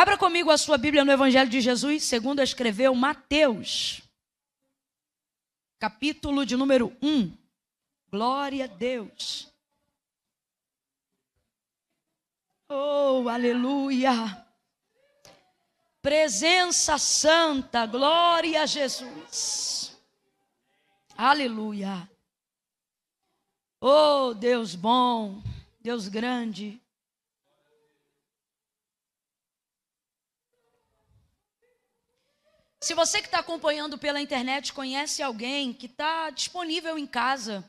Abra comigo a sua Bíblia no Evangelho de Jesus, segundo escreveu Mateus, capítulo de número 1. Glória a Deus. Oh, aleluia. Presença santa, glória a Jesus. Aleluia. Oh, Deus bom, Deus grande. Se você que está acompanhando pela internet conhece alguém que está disponível em casa,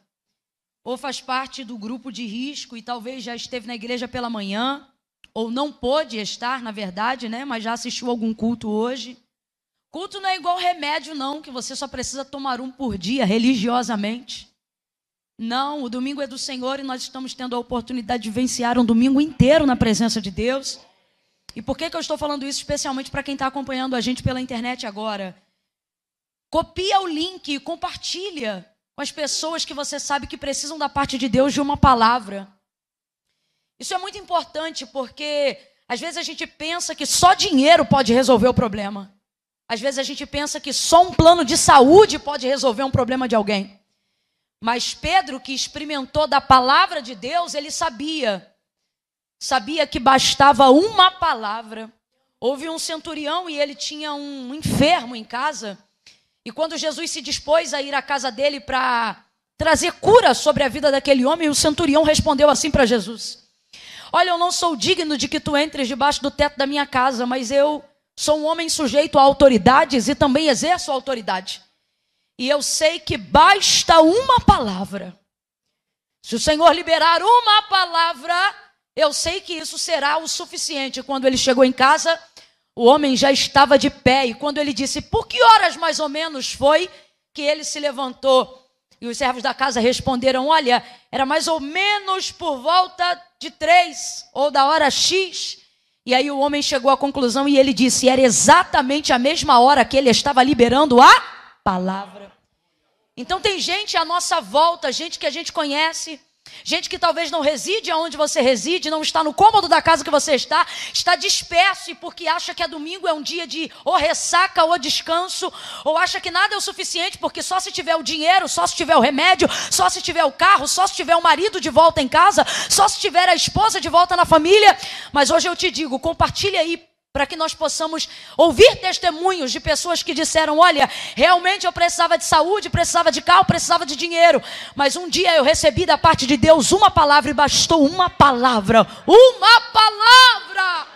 ou faz parte do grupo de risco e talvez já esteve na igreja pela manhã, ou não pôde estar, na verdade, né? Mas já assistiu algum culto hoje. Culto não é igual remédio, não, que você só precisa tomar um por dia, religiosamente. Não, o domingo é do Senhor e nós estamos tendo a oportunidade de vivenciar um domingo inteiro na presença de Deus. E por que, que eu estou falando isso especialmente para quem está acompanhando a gente pela internet agora? Copia o link compartilha com as pessoas que você sabe que precisam da parte de Deus de uma palavra. Isso é muito importante porque às vezes a gente pensa que só dinheiro pode resolver o problema. Às vezes a gente pensa que só um plano de saúde pode resolver um problema de alguém. Mas Pedro, que experimentou da palavra de Deus, ele sabia sabia que bastava uma palavra. Houve um centurião e ele tinha um enfermo em casa. E quando Jesus se dispôs a ir à casa dele para trazer cura sobre a vida daquele homem, o centurião respondeu assim para Jesus: Olha, eu não sou digno de que tu entres debaixo do teto da minha casa, mas eu sou um homem sujeito a autoridades e também exerço autoridade. E eu sei que basta uma palavra. Se o Senhor liberar uma palavra, eu sei que isso será o suficiente. Quando ele chegou em casa, o homem já estava de pé. E quando ele disse, por que horas mais ou menos foi que ele se levantou? E os servos da casa responderam: Olha, era mais ou menos por volta de três ou da hora X. E aí o homem chegou à conclusão e ele disse: Era exatamente a mesma hora que ele estava liberando a palavra. Então tem gente à nossa volta, gente que a gente conhece Gente que talvez não reside aonde você reside, não está no cômodo da casa que você está, está disperso e porque acha que é domingo é um dia de ou ressaca ou descanso, ou acha que nada é o suficiente porque só se tiver o dinheiro, só se tiver o remédio, só se tiver o carro, só se tiver o marido de volta em casa, só se tiver a esposa de volta na família. Mas hoje eu te digo, compartilhe aí para que nós possamos ouvir testemunhos de pessoas que disseram: Olha, realmente eu precisava de saúde, precisava de carro, precisava de dinheiro, mas um dia eu recebi da parte de Deus uma palavra e bastou uma palavra uma palavra.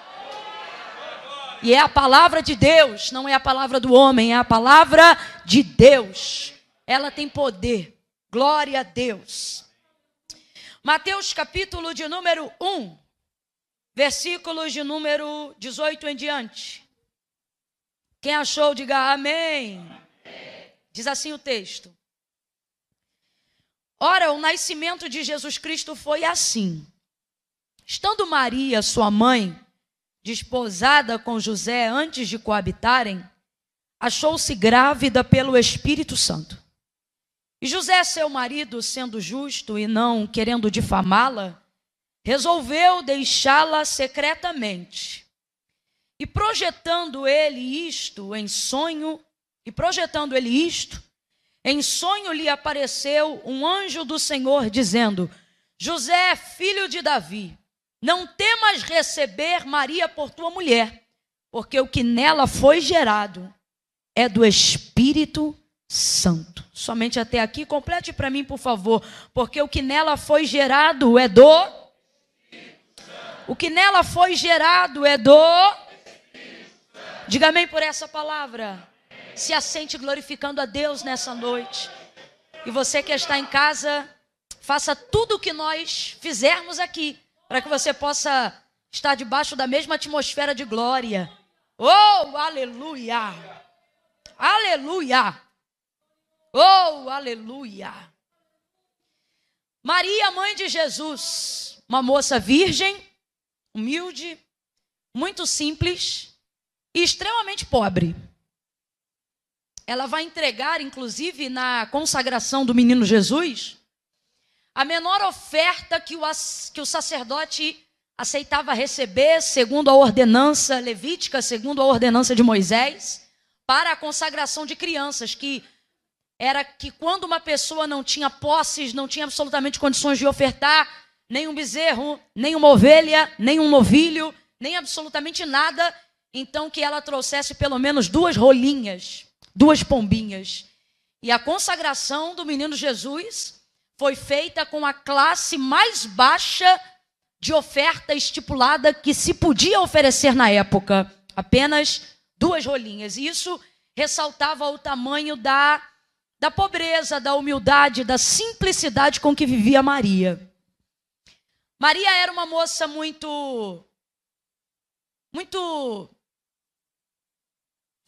E é a palavra de Deus, não é a palavra do homem, é a palavra de Deus. Ela tem poder. Glória a Deus. Mateus capítulo de número 1 versículos de número 18 em diante. Quem achou, diga amém. Diz assim o texto. Ora, o nascimento de Jesus Cristo foi assim. Estando Maria, sua mãe, desposada com José antes de coabitarem, achou-se grávida pelo Espírito Santo. E José, seu marido, sendo justo e não querendo difamá-la, resolveu deixá-la secretamente. E projetando ele isto em sonho, e projetando ele isto, em sonho lhe apareceu um anjo do Senhor dizendo: José, filho de Davi, não temas receber Maria por tua mulher, porque o que nela foi gerado é do Espírito Santo. Somente até aqui, complete para mim, por favor, porque o que nela foi gerado é do o que nela foi gerado é do. Diga amém por essa palavra. Se assente glorificando a Deus nessa noite. E você que está em casa, faça tudo o que nós fizermos aqui, para que você possa estar debaixo da mesma atmosfera de glória. Oh, aleluia! Aleluia! Oh, aleluia! Maria, mãe de Jesus, uma moça virgem, humilde, muito simples e extremamente pobre. Ela vai entregar, inclusive, na consagração do menino Jesus, a menor oferta que o, que o sacerdote aceitava receber, segundo a ordenança levítica, segundo a ordenança de Moisés, para a consagração de crianças, que era que quando uma pessoa não tinha posses, não tinha absolutamente condições de ofertar nem um bezerro, nem uma ovelha, nem um novilho, nem absolutamente nada, então que ela trouxesse pelo menos duas rolinhas, duas pombinhas. E a consagração do menino Jesus foi feita com a classe mais baixa de oferta estipulada que se podia oferecer na época, apenas duas rolinhas. E isso ressaltava o tamanho da da pobreza, da humildade, da simplicidade com que vivia Maria. Maria era uma moça muito. Muito.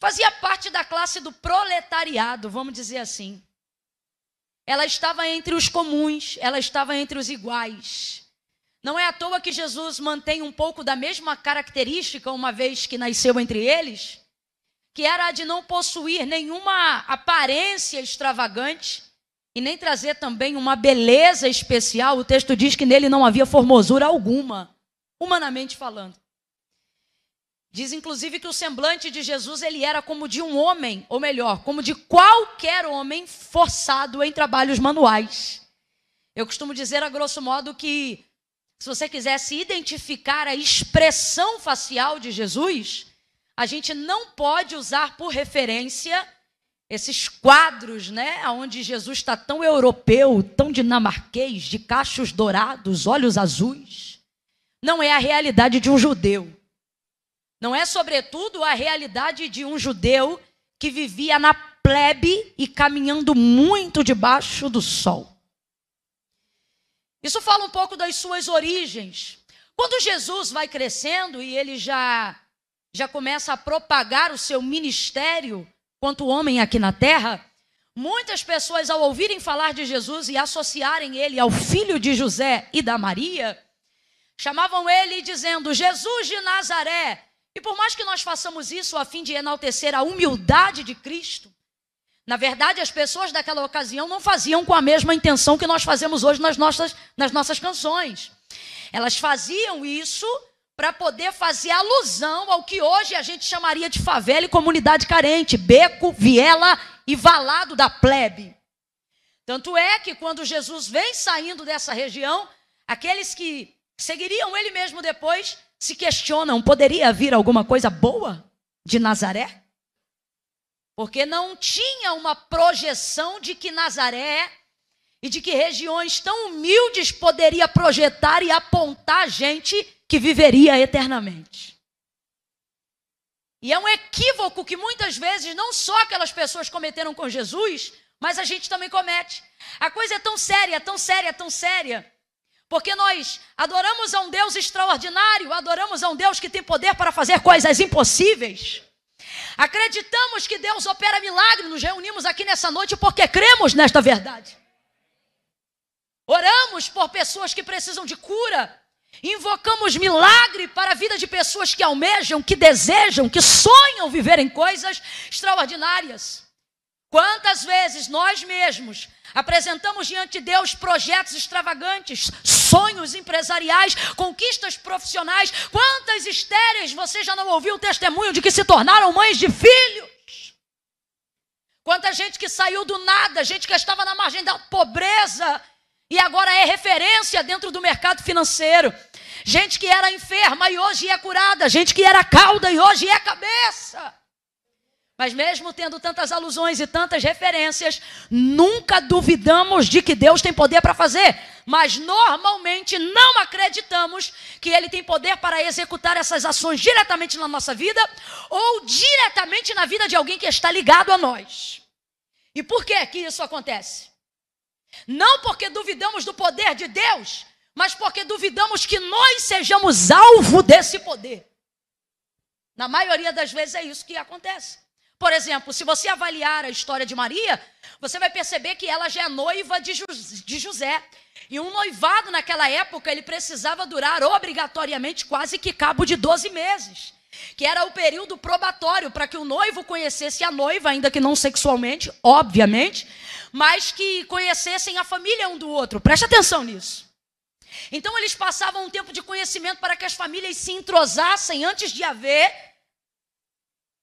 Fazia parte da classe do proletariado, vamos dizer assim. Ela estava entre os comuns, ela estava entre os iguais. Não é à toa que Jesus mantém um pouco da mesma característica, uma vez que nasceu entre eles, que era a de não possuir nenhuma aparência extravagante e nem trazer também uma beleza especial. O texto diz que nele não havia formosura alguma, humanamente falando. Diz inclusive que o semblante de Jesus ele era como de um homem, ou melhor, como de qualquer homem forçado em trabalhos manuais. Eu costumo dizer a grosso modo que se você quisesse identificar a expressão facial de Jesus, a gente não pode usar por referência esses quadros, né, onde Jesus está tão europeu, tão dinamarquês, de cachos dourados, olhos azuis. Não é a realidade de um judeu. Não é, sobretudo, a realidade de um judeu que vivia na plebe e caminhando muito debaixo do sol. Isso fala um pouco das suas origens. Quando Jesus vai crescendo e ele já já começa a propagar o seu ministério quanto homem aqui na terra, muitas pessoas, ao ouvirem falar de Jesus e associarem ele ao filho de José e da Maria, chamavam ele dizendo: Jesus de Nazaré. E por mais que nós façamos isso a fim de enaltecer a humildade de Cristo, na verdade, as pessoas daquela ocasião não faziam com a mesma intenção que nós fazemos hoje nas nossas, nas nossas canções. Elas faziam isso para poder fazer alusão ao que hoje a gente chamaria de favela e comunidade carente, beco, viela e valado da plebe. Tanto é que quando Jesus vem saindo dessa região, aqueles que seguiriam ele mesmo depois se questionam: poderia vir alguma coisa boa de Nazaré? Porque não tinha uma projeção de que Nazaré e de que regiões tão humildes poderia projetar e apontar gente que viveria eternamente. E é um equívoco que muitas vezes não só aquelas pessoas cometeram com Jesus, mas a gente também comete. A coisa é tão séria, tão séria, tão séria, porque nós adoramos a um Deus extraordinário, adoramos a um Deus que tem poder para fazer coisas impossíveis. Acreditamos que Deus opera milagre, nos reunimos aqui nessa noite porque cremos nesta verdade. Oramos por pessoas que precisam de cura, Invocamos milagre para a vida de pessoas que almejam, que desejam, que sonham viver em coisas extraordinárias. Quantas vezes nós mesmos apresentamos diante de Deus projetos extravagantes, sonhos empresariais, conquistas profissionais? Quantas estéreis você já não ouviu o testemunho de que se tornaram mães de filhos? Quanta gente que saiu do nada, gente que estava na margem da pobreza e agora é referência dentro do mercado financeiro. Gente que era enferma e hoje é curada, gente que era cauda e hoje é cabeça. Mas mesmo tendo tantas alusões e tantas referências, nunca duvidamos de que Deus tem poder para fazer, mas normalmente não acreditamos que ele tem poder para executar essas ações diretamente na nossa vida ou diretamente na vida de alguém que está ligado a nós. E por que que isso acontece? Não porque duvidamos do poder de Deus, mas porque duvidamos que nós sejamos alvo desse poder. Na maioria das vezes é isso que acontece. Por exemplo, se você avaliar a história de Maria, você vai perceber que ela já é noiva de, de José. E um noivado naquela época, ele precisava durar obrigatoriamente quase que cabo de 12 meses. Que era o período probatório para que o noivo conhecesse a noiva, ainda que não sexualmente, obviamente, mas que conhecessem a família um do outro. Preste atenção nisso. Então eles passavam um tempo de conhecimento para que as famílias se entrosassem antes de haver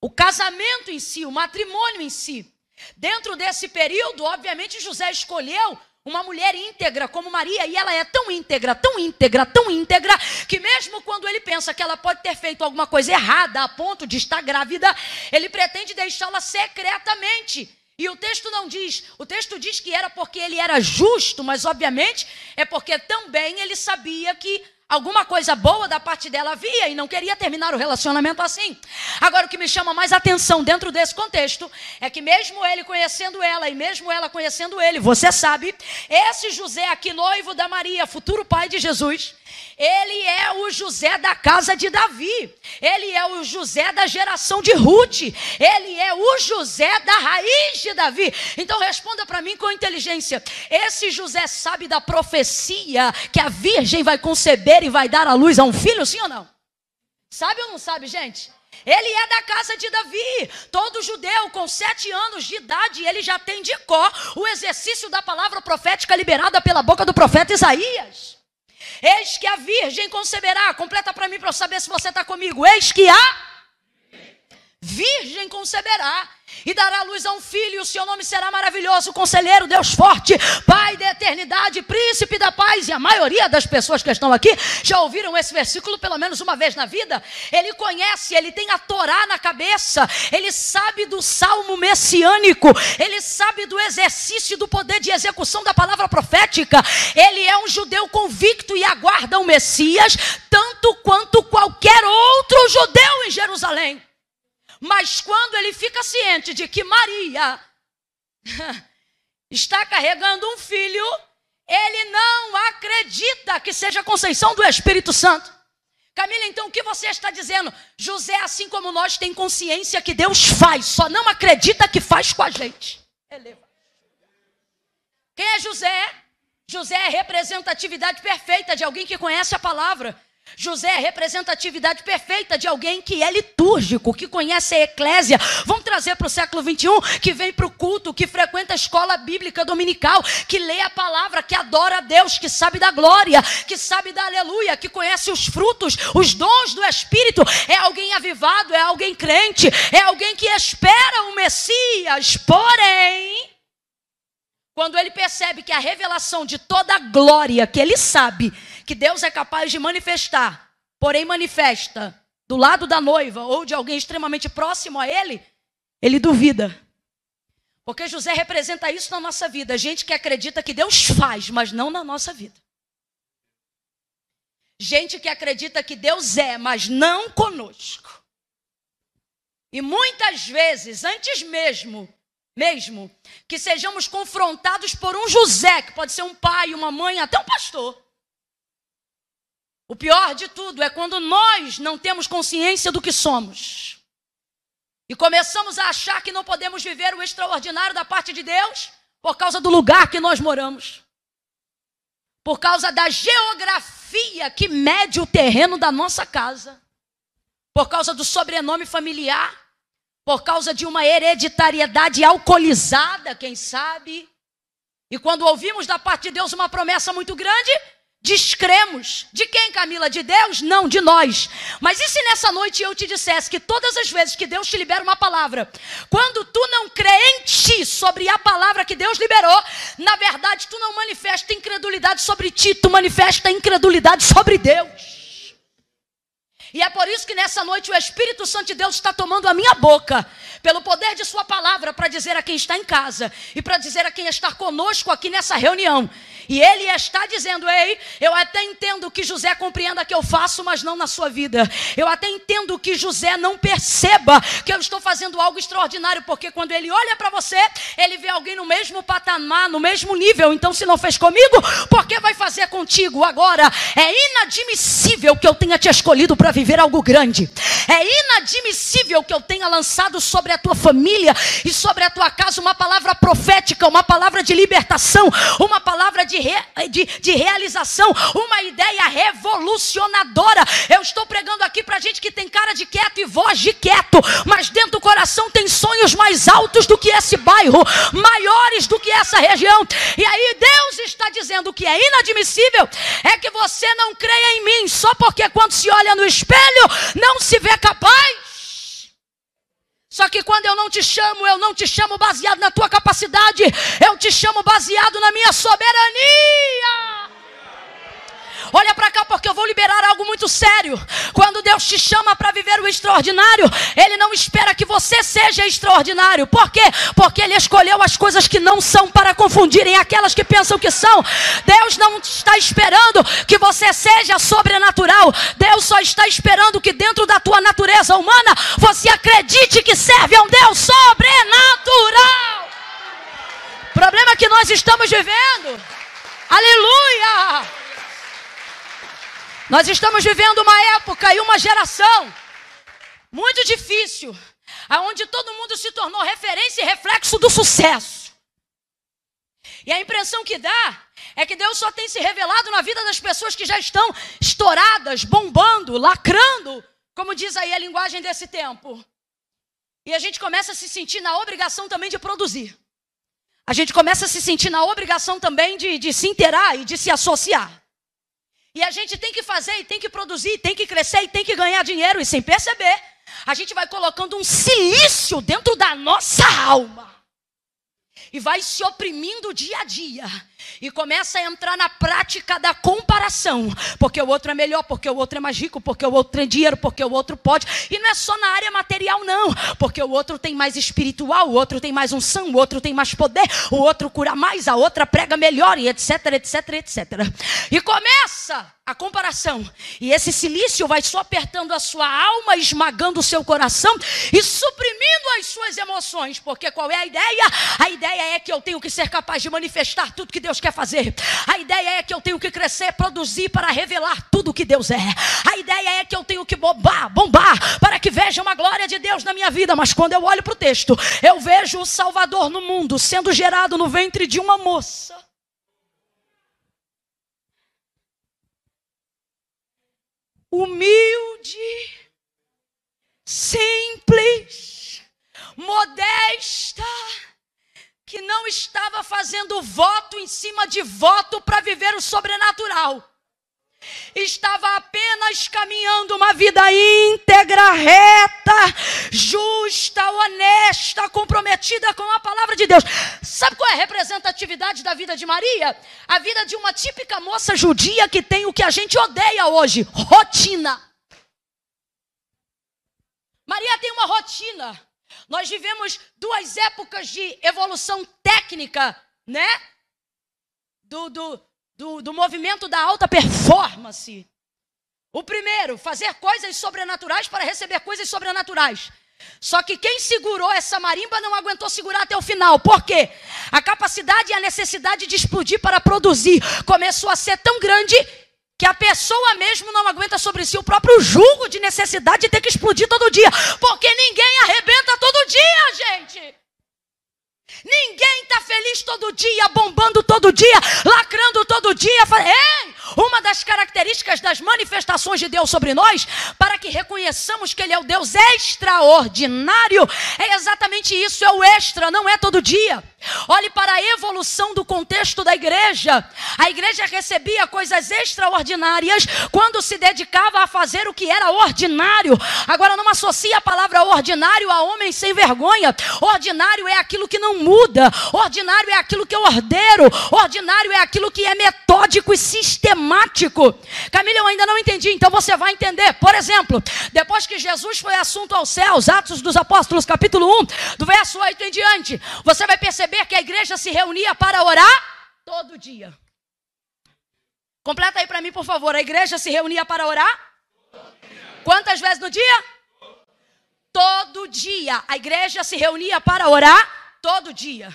o casamento em si, o matrimônio em si. Dentro desse período, obviamente, José escolheu uma mulher íntegra como Maria, e ela é tão íntegra, tão íntegra, tão íntegra, que mesmo quando ele pensa que ela pode ter feito alguma coisa errada a ponto de estar grávida, ele pretende deixá-la secretamente. E o texto não diz, o texto diz que era porque ele era justo, mas obviamente é porque também ele sabia que alguma coisa boa da parte dela havia e não queria terminar o relacionamento assim. Agora, o que me chama mais atenção dentro desse contexto é que, mesmo ele conhecendo ela e mesmo ela conhecendo ele, você sabe, esse José aqui, noivo da Maria, futuro pai de Jesus, ele é o José da casa de Davi. Ele é o José da geração de Ruth. Ele é o José da raiz de Davi. Então responda para mim com inteligência. Esse José sabe da profecia que a virgem vai conceber e vai dar à luz a um filho, sim ou não? Sabe ou não sabe, gente? Ele é da casa de Davi. Todo judeu com sete anos de idade, ele já tem de cor o exercício da palavra profética liberada pela boca do profeta Isaías. Eis que a virgem conceberá. Completa para mim para eu saber se você está comigo. Eis que a virgem conceberá e dará luz a um filho, e o seu nome será maravilhoso, conselheiro, Deus forte, Pai da eternidade, príncipe da paz. E a maioria das pessoas que estão aqui já ouviram esse versículo pelo menos uma vez na vida. Ele conhece, ele tem a Torá na cabeça, ele sabe do salmo messiânico, ele sabe do exercício do poder de execução da palavra profética. Ele é um judeu convicto e aguarda o Messias, tanto quanto qualquer outro judeu em Jerusalém. Mas quando ele fica ciente de que Maria está carregando um filho, ele não acredita que seja conceição do Espírito Santo. Camila, então o que você está dizendo? José, assim como nós, tem consciência que Deus faz, só não acredita que faz com a gente. Quem é José? José é representatividade perfeita de alguém que conhece a palavra. José é a representatividade perfeita de alguém que é litúrgico, que conhece a eclésia. Vamos trazer para o século 21, que vem para o culto, que frequenta a escola bíblica dominical, que lê a palavra, que adora a Deus, que sabe da glória, que sabe da aleluia, que conhece os frutos, os dons do Espírito. É alguém avivado, é alguém crente, é alguém que espera o Messias. Porém, quando ele percebe que a revelação de toda a glória que ele sabe que Deus é capaz de manifestar, porém manifesta do lado da noiva ou de alguém extremamente próximo a ele, ele duvida. Porque José representa isso na nossa vida. Gente que acredita que Deus faz, mas não na nossa vida. Gente que acredita que Deus é, mas não conosco. E muitas vezes, antes mesmo, mesmo que sejamos confrontados por um José, que pode ser um pai, uma mãe, até um pastor, o pior de tudo é quando nós não temos consciência do que somos. E começamos a achar que não podemos viver o extraordinário da parte de Deus por causa do lugar que nós moramos. Por causa da geografia que mede o terreno da nossa casa. Por causa do sobrenome familiar. Por causa de uma hereditariedade alcoolizada, quem sabe. E quando ouvimos da parte de Deus uma promessa muito grande, descremos. De quem, Camila? De Deus? Não, de nós. Mas e se nessa noite eu te dissesse que todas as vezes que Deus te libera uma palavra, quando tu não crê em ti sobre a palavra que Deus liberou, na verdade tu não manifesta incredulidade sobre ti, tu manifesta incredulidade sobre Deus. E é por isso que nessa noite o Espírito Santo de Deus está tomando a minha boca, pelo poder de Sua palavra, para dizer a quem está em casa e para dizer a quem está conosco aqui nessa reunião e ele está dizendo: Ei, eu até entendo que José compreenda que eu faço, mas não na sua vida. Eu até entendo que José não perceba que eu estou fazendo algo extraordinário, porque quando ele olha para você, ele vê alguém no mesmo patamar, no mesmo nível. Então, se não fez comigo, por que vai fazer contigo agora? É inadmissível que eu tenha te escolhido para viver algo grande. É inadmissível que eu tenha lançado sobre a tua família e sobre a tua casa uma palavra profética, uma palavra de libertação, uma palavra de, re, de, de realização, uma ideia revolucionadora. Eu estou pregando aqui para gente que tem cara de quieto e voz de quieto, mas dentro do coração tem sonhos mais altos do que esse bairro, maiores do que essa região. E aí Deus está dizendo que é inadmissível é que você não creia em mim só porque quando se olha no espelho não se vê capaz. Só que quando eu não te chamo, eu não te chamo baseado na tua capacidade, eu te chamo baseado na minha soberania. Olha para cá porque eu vou liberar algo muito sério. Quando Deus te chama para viver o extraordinário, Ele não espera que você seja extraordinário. Por quê? Porque Ele escolheu as coisas que não são para confundirem aquelas que pensam que são. Deus não está esperando que você seja sobrenatural. Deus só está esperando que dentro da tua natureza humana você acredite que serve a um Deus sobrenatural. Problema que nós estamos vivendo. Aleluia! Nós estamos vivendo uma época e uma geração muito difícil, aonde todo mundo se tornou referência e reflexo do sucesso. E a impressão que dá é que Deus só tem se revelado na vida das pessoas que já estão estouradas, bombando, lacrando, como diz aí a linguagem desse tempo. E a gente começa a se sentir na obrigação também de produzir. A gente começa a se sentir na obrigação também de, de se inteirar e de se associar. E a gente tem que fazer, e tem que produzir, e tem que crescer, e tem que ganhar dinheiro, e sem perceber, a gente vai colocando um silício dentro da nossa alma e vai se oprimindo dia a dia. E começa a entrar na prática da comparação. Porque o outro é melhor, porque o outro é mais rico, porque o outro tem dinheiro, porque o outro pode. E não é só na área material, não. Porque o outro tem mais espiritual, o outro tem mais unção, o outro tem mais poder, o outro cura mais, a outra prega melhor, e etc, etc, etc. E começa a comparação. E esse silício vai só apertando a sua alma, esmagando o seu coração e suprimindo as suas emoções. Porque qual é a ideia? A ideia é que eu tenho que ser capaz de manifestar tudo que Deus quer fazer. A ideia é que eu tenho que crescer, produzir para revelar tudo que Deus é. A ideia é que eu tenho que bombar, bombar para que vejam a glória de Deus na minha vida. Mas quando eu olho para o texto, eu vejo o Salvador no mundo sendo gerado no ventre de uma moça. humilde, simples, modesta, que não estava fazendo voto em cima de voto para viver o sobrenatural estava apenas caminhando uma vida íntegra, reta, justa, honesta, comprometida com a palavra de Deus. Sabe qual é a representatividade da vida de Maria? A vida de uma típica moça judia que tem o que a gente odeia hoje: rotina. Maria tem uma rotina. Nós vivemos duas épocas de evolução técnica, né? Do, do, do, do movimento da alta performance. O primeiro, fazer coisas sobrenaturais para receber coisas sobrenaturais. Só que quem segurou essa marimba não aguentou segurar até o final. Por quê? A capacidade e a necessidade de explodir para produzir começou a ser tão grande que a pessoa mesmo não aguenta sobre si o próprio julgo de necessidade de ter que explodir todo dia. Porque ninguém arrebenta todo dia, gente. Ninguém está feliz todo dia, bombando todo dia, lacrando todo dia. Ei, uma das características das manifestações de Deus sobre nós, para que reconheçamos que Ele é o Deus extraordinário, é exatamente isso: é o extra, não é todo dia. Olhe para a evolução do contexto da igreja. A igreja recebia coisas extraordinárias quando se dedicava a fazer o que era ordinário. Agora não associa a palavra ordinário a homem sem vergonha. Ordinário é aquilo que não muda. Ordinário é aquilo que eu ordeno. Ordinário é aquilo que é metódico e sistemático. Camila, eu ainda não entendi, então você vai entender. Por exemplo, depois que Jesus foi assunto aos céus, Atos dos Apóstolos, capítulo 1, do verso 8 em diante, você vai perceber perceber que a igreja se reunia para orar todo dia. Completa aí para mim, por favor. A igreja se reunia para orar? Quantas vezes no dia? Todo dia. A igreja se reunia para orar todo dia.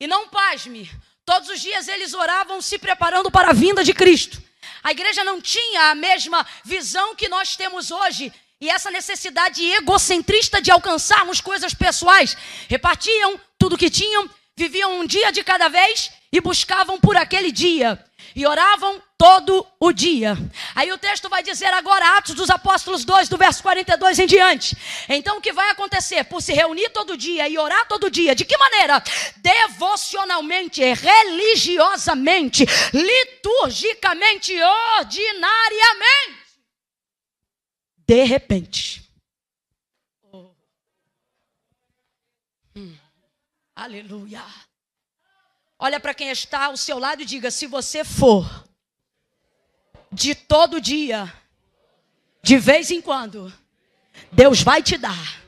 E não pasme, todos os dias eles oravam se preparando para a vinda de Cristo. A igreja não tinha a mesma visão que nós temos hoje. E essa necessidade egocentrista de alcançarmos coisas pessoais. Repartiam tudo que tinham, viviam um dia de cada vez e buscavam por aquele dia. E oravam todo o dia. Aí o texto vai dizer agora, Atos dos Apóstolos 2, do verso 42 em diante. Então o que vai acontecer? Por se reunir todo dia e orar todo dia, de que maneira? Devocionalmente, religiosamente, liturgicamente, ordinariamente. De repente. Hum. Aleluia. Olha para quem está ao seu lado e diga: se você for de todo dia, de vez em quando, Deus vai te dar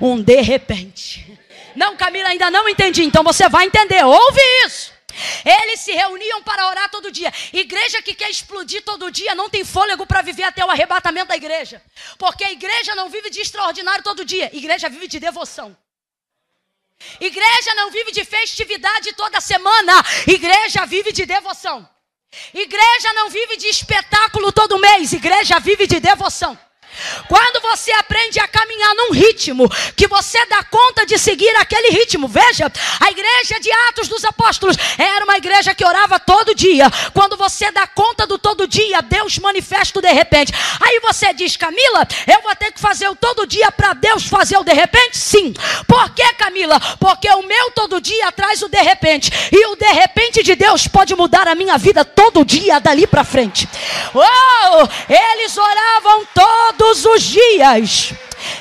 um de repente. Não, Camila, ainda não entendi. Então você vai entender. Ouve isso. Eles se reuniam para orar todo dia. Igreja que quer explodir todo dia não tem fôlego para viver até o arrebatamento da igreja. Porque a igreja não vive de extraordinário todo dia. Igreja vive de devoção. Igreja não vive de festividade toda semana. Igreja vive de devoção. Igreja não vive de espetáculo todo mês, igreja vive de devoção. Quando você aprende a caminhar num ritmo que você dá conta de seguir aquele ritmo, veja, a igreja de Atos dos Apóstolos era uma igreja que orava todo dia. Quando você dá conta do todo dia, Deus manifesta de repente. Aí você diz, Camila, eu vou ter que fazer o todo dia para Deus fazer o de repente? Sim. Por que, Camila? Porque o meu todo dia traz o de repente. E o de repente de Deus pode mudar a minha vida todo dia dali para frente. Oh, eles oravam todo todos os dias.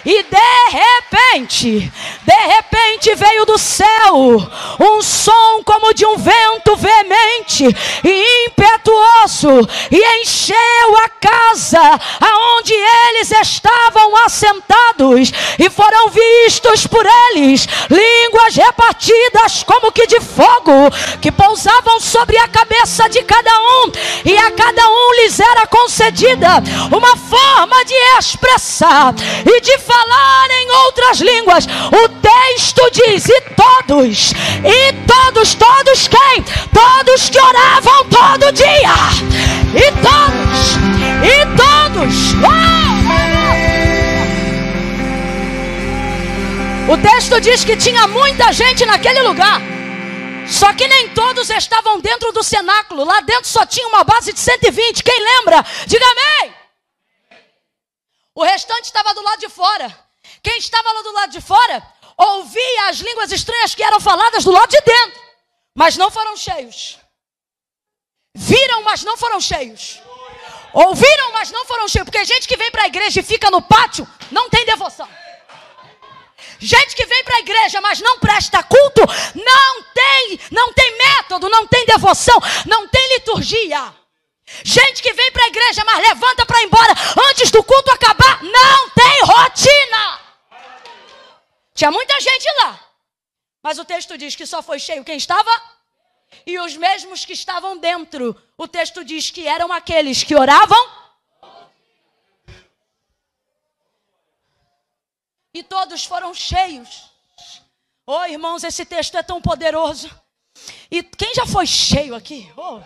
E de repente, de repente veio do céu um som como de um vento veemente e impetuoso e encheu a casa aonde eles estavam assentados e foram vistos por eles línguas repartidas como que de fogo que pousavam sobre a cabeça de cada um e a cada um lhes era concedida uma forma de expressar e de falar em outras línguas. O texto diz: e todos, e todos, todos quem? Todos que oravam todo dia. E todos, e todos. O texto diz que tinha muita gente naquele lugar. Só que nem todos estavam dentro do cenáculo. Lá dentro só tinha uma base de 120. Quem lembra? Diga amém. O restante estava do lado de fora. Quem estava lá do lado de fora ouvia as línguas estranhas que eram faladas do lado de dentro, mas não foram cheios. Viram, mas não foram cheios. Ouviram, mas não foram cheios. Porque gente que vem para a igreja e fica no pátio não tem devoção. Gente que vem para a igreja, mas não presta culto, não tem, não tem método, não tem devoção, não tem liturgia. Gente que vem para a igreja, mas levanta para ir embora antes do culto acabar, não tem rotina. Tinha muita gente lá. Mas o texto diz que só foi cheio quem estava e os mesmos que estavam dentro. O texto diz que eram aqueles que oravam e todos foram cheios. Oh, irmãos, esse texto é tão poderoso. E quem já foi cheio aqui? Oh.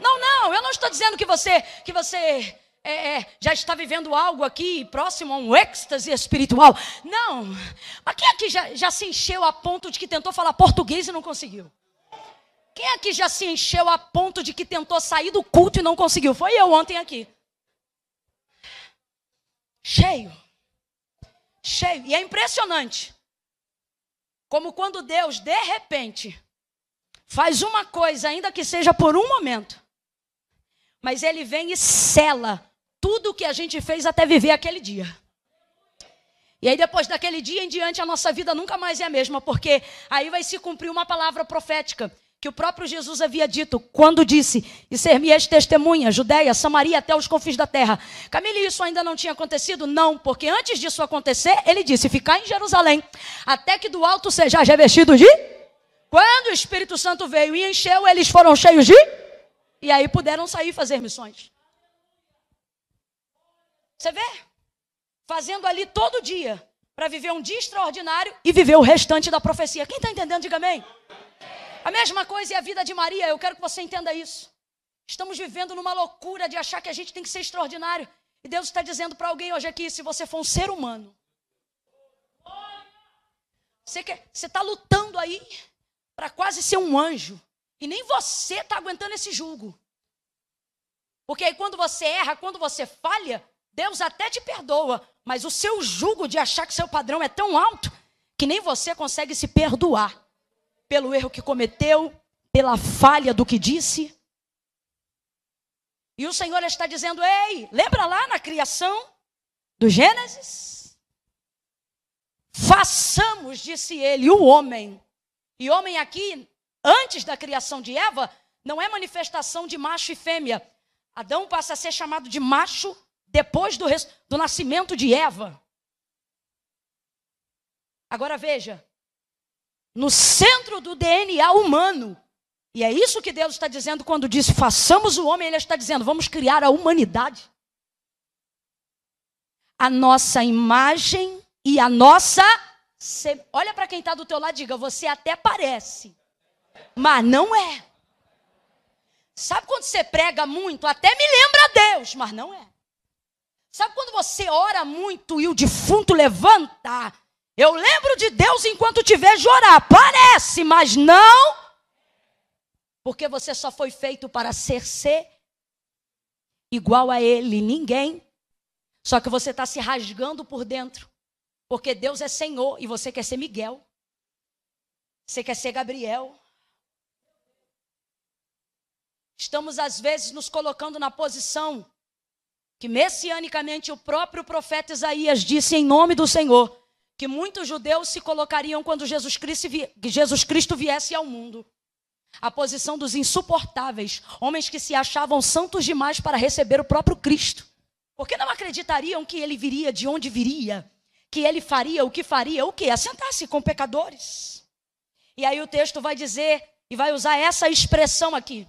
Não, não, eu não estou dizendo que você, que você é, é, já está vivendo algo aqui próximo a um êxtase espiritual. Não. Mas quem aqui já, já se encheu a ponto de que tentou falar português e não conseguiu? Quem aqui já se encheu a ponto de que tentou sair do culto e não conseguiu? Foi eu ontem aqui. Cheio. Cheio. E é impressionante. Como quando Deus, de repente, faz uma coisa, ainda que seja por um momento, mas ele vem e sela tudo o que a gente fez até viver aquele dia. E aí, depois daquele dia em diante, a nossa vida nunca mais é a mesma, porque aí vai se cumprir uma palavra profética que o próprio Jesus havia dito quando disse: E ser-me-eis testemunha, Judéia, Samaria, até os confins da terra. Camille, isso ainda não tinha acontecido? Não, porque antes disso acontecer, ele disse: Ficar em Jerusalém, até que do alto seja revestido de. Quando o Espírito Santo veio e encheu, eles foram cheios de e aí puderam sair fazer missões. Você vê? Fazendo ali todo dia para viver um dia extraordinário e viver o restante da profecia. Quem está entendendo, diga amém. A mesma coisa é a vida de Maria, eu quero que você entenda isso. Estamos vivendo numa loucura de achar que a gente tem que ser extraordinário. E Deus está dizendo para alguém hoje aqui: se você for um ser humano, você está lutando aí para quase ser um anjo. E nem você está aguentando esse julgo. Porque aí quando você erra, quando você falha, Deus até te perdoa. Mas o seu julgo de achar que seu padrão é tão alto que nem você consegue se perdoar pelo erro que cometeu, pela falha do que disse. E o Senhor está dizendo: Ei, lembra lá na criação do Gênesis? Façamos, disse ele, o homem. E homem aqui, antes da criação de Eva, não é manifestação de macho e fêmea. Adão passa a ser chamado de macho depois do, do nascimento de Eva. Agora veja, no centro do DNA humano, e é isso que Deus está dizendo quando diz façamos o homem, Ele está dizendo vamos criar a humanidade. A nossa imagem e a nossa. Olha para quem está do teu lado diga: você até parece, mas não é. Sabe quando você prega muito? Até me lembra Deus, mas não é. Sabe quando você ora muito e o defunto levanta? Eu lembro de Deus enquanto te vejo orar. Parece, mas não porque você só foi feito para ser ser igual a Ele, ninguém. Só que você está se rasgando por dentro. Porque Deus é Senhor e você quer ser Miguel. Você quer ser Gabriel. Estamos, às vezes, nos colocando na posição que, messianicamente, o próprio profeta Isaías disse em nome do Senhor que muitos judeus se colocariam quando Jesus Cristo, Jesus Cristo viesse ao mundo a posição dos insuportáveis, homens que se achavam santos demais para receber o próprio Cristo. Porque não acreditariam que ele viria de onde viria, que ele faria o que faria, o que? Assentar-se com pecadores. E aí o texto vai dizer, e vai usar essa expressão aqui: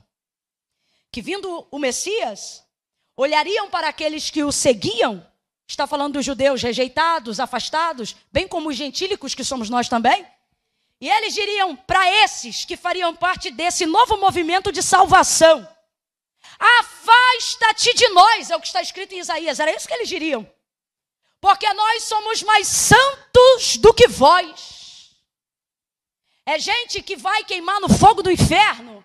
que vindo o Messias, olhariam para aqueles que o seguiam, está falando dos judeus rejeitados, afastados, bem como os gentílicos que somos nós também e eles diriam para esses que fariam parte desse novo movimento de salvação: Afasta-te de nós, é o que está escrito em Isaías. Era isso que eles diriam. Porque nós somos mais santos do que vós. É gente que vai queimar no fogo do inferno.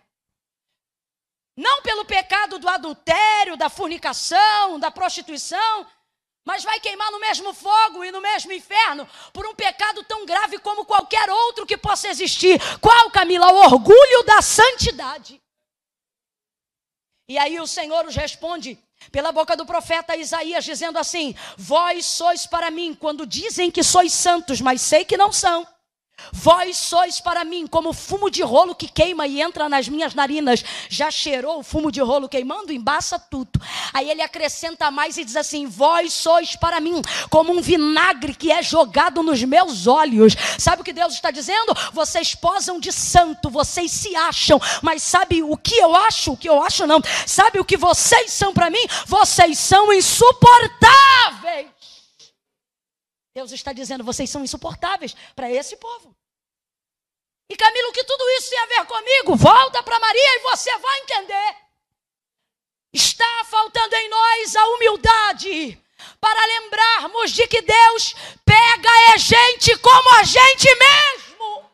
Não pelo pecado do adultério, da fornicação, da prostituição, mas vai queimar no mesmo fogo e no mesmo inferno por um pecado tão grave como qualquer outro que possa existir. Qual, Camila? O orgulho da santidade. E aí o Senhor os responde pela boca do profeta Isaías, dizendo assim: Vós sois para mim quando dizem que sois santos, mas sei que não são. Vós sois para mim como fumo de rolo que queima e entra nas minhas narinas. Já cheirou o fumo de rolo queimando? Embaça tudo. Aí ele acrescenta mais e diz assim: Vós sois para mim como um vinagre que é jogado nos meus olhos. Sabe o que Deus está dizendo? Vocês posam de santo, vocês se acham, mas sabe o que eu acho? O que eu acho não. Sabe o que vocês são para mim? Vocês são insuportáveis. Deus está dizendo: vocês são insuportáveis para esse povo. E Camilo, que tudo isso tem a ver comigo? Volta para Maria e você vai entender. Está faltando em nós a humildade para lembrarmos de que Deus pega a gente como a gente mesmo.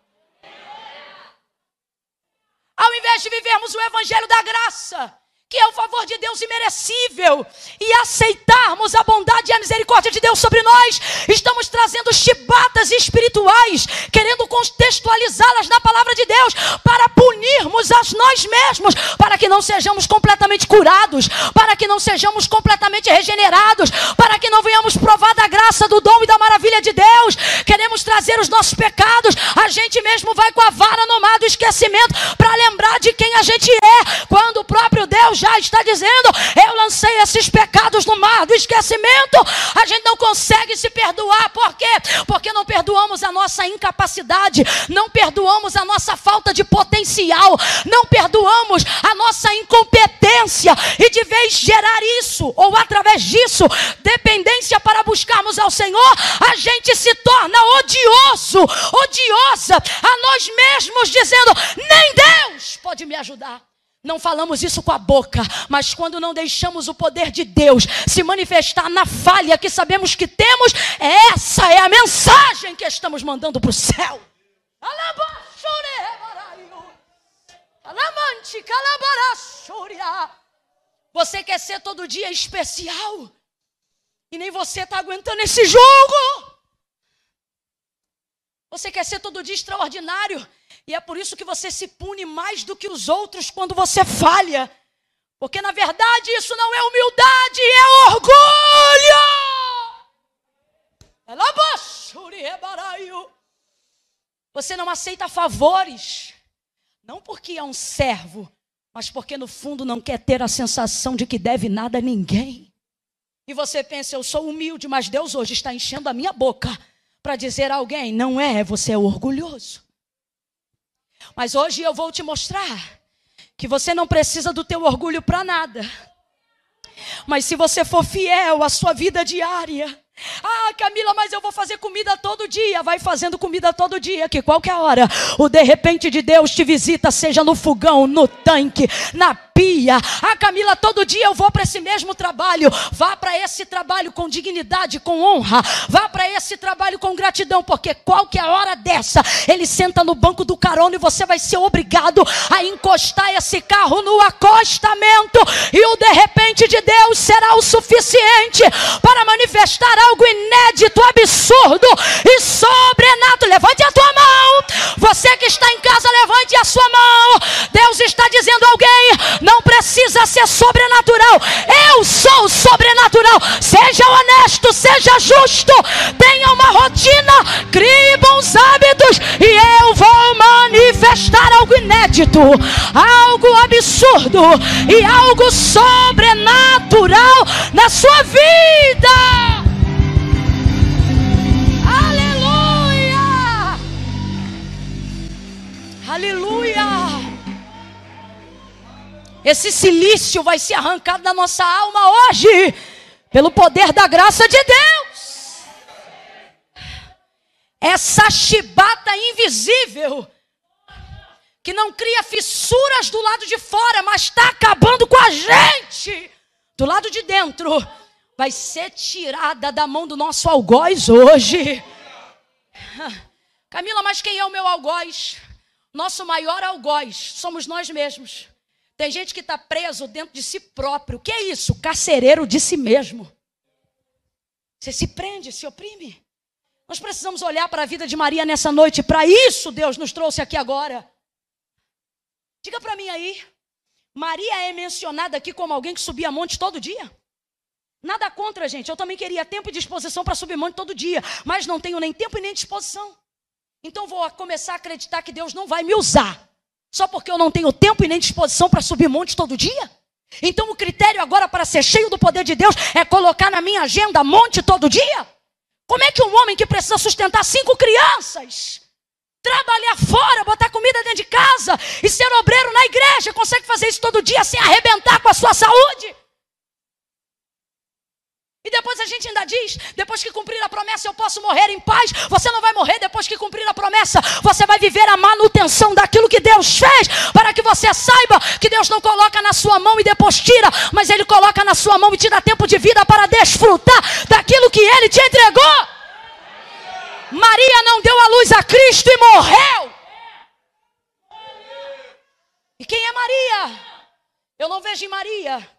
Ao invés de vivermos o evangelho da graça, que é o favor de Deus imerecível, e aceitarmos a bondade e a misericórdia de Deus sobre nós, estamos trazendo chibatas espirituais, querendo contextualizá-las na palavra de Deus, para punirmos a nós mesmos, para que não sejamos completamente curados, para que não sejamos completamente regenerados, para que não venhamos provar da graça, do dom e da maravilha de Deus. Queremos trazer os nossos pecados, a gente mesmo vai com a vara no mar do esquecimento para lembrar de quem a gente é, quando o próprio Deus já está dizendo: eu lancei esses pecados no mar do esquecimento. A gente não consegue se perdoar, por quê? Porque não perdoamos a nossa incapacidade, não perdoamos a nossa falta de potencial, não perdoamos a nossa incompetência, e de vez gerar isso, ou através disso, dependência para buscarmos ao Senhor, a gente se torna odioso, odiosa a nós mesmos, dizendo: nem Deus pode me ajudar. Não falamos isso com a boca, mas quando não deixamos o poder de Deus se manifestar na falha que sabemos que temos, essa é a mensagem que estamos mandando para o céu. Você quer ser todo dia especial e nem você está aguentando esse jogo. Você quer ser todo dia extraordinário e é por isso que você se pune mais do que os outros quando você falha. Porque na verdade isso não é humildade, é orgulho. Você não aceita favores, não porque é um servo, mas porque no fundo não quer ter a sensação de que deve nada a ninguém. E você pensa, eu sou humilde, mas Deus hoje está enchendo a minha boca para dizer a alguém: não é, você é orgulhoso. Mas hoje eu vou te mostrar que você não precisa do teu orgulho para nada. Mas se você for fiel à sua vida diária, ah, Camila, mas eu vou fazer comida todo dia. Vai fazendo comida todo dia, que qualquer hora o de repente de Deus te visita, seja no fogão, no tanque, na pia. Ah, Camila, todo dia eu vou para esse mesmo trabalho. Vá para esse trabalho com dignidade, com honra. Vá para esse trabalho com gratidão, porque qualquer hora dessa ele senta no banco do carona e você vai ser obrigado a encostar esse carro no acostamento. E o de repente de Deus será o suficiente para manifestar algo inédito, absurdo e sobrenatural. Levante a tua mão. Você que está em casa, levante a sua mão. Deus está dizendo a alguém: não precisa ser sobrenatural. Eu sou sobrenatural. Seja honesto, seja justo. Tenha uma rotina, crie bons hábitos e eu vou manifestar algo inédito, algo absurdo e algo sobrenatural na sua vida. Aleluia! Esse silício vai ser arrancado da nossa alma hoje, pelo poder da graça de Deus. Essa chibata invisível, que não cria fissuras do lado de fora, mas está acabando com a gente, do lado de dentro, vai ser tirada da mão do nosso algoz hoje. Camila, mas quem é o meu algoz? Nosso maior algoz somos nós mesmos. Tem gente que está preso dentro de si próprio. O que é isso? Carcereiro de si mesmo. Você se prende, se oprime. Nós precisamos olhar para a vida de Maria nessa noite. Para isso Deus nos trouxe aqui agora. Diga para mim aí. Maria é mencionada aqui como alguém que subia monte todo dia? Nada contra, gente. Eu também queria tempo e disposição para subir monte todo dia. Mas não tenho nem tempo e nem disposição. Então vou começar a acreditar que Deus não vai me usar. Só porque eu não tenho tempo e nem disposição para subir monte todo dia? Então o critério agora para ser cheio do poder de Deus é colocar na minha agenda monte todo dia? Como é que um homem que precisa sustentar cinco crianças, trabalhar fora, botar comida dentro de casa e ser obreiro na igreja consegue fazer isso todo dia sem arrebentar com a sua saúde? E depois a gente ainda diz: depois que cumprir a promessa, eu posso morrer em paz. Você não vai morrer depois que cumprir a promessa. Você vai viver a manutenção daquilo que Deus fez, para que você saiba que Deus não coloca na sua mão e depois tira, mas Ele coloca na sua mão e te dá tempo de vida para desfrutar daquilo que Ele te entregou. Maria não deu a luz a Cristo e morreu. E quem é Maria? Eu não vejo em Maria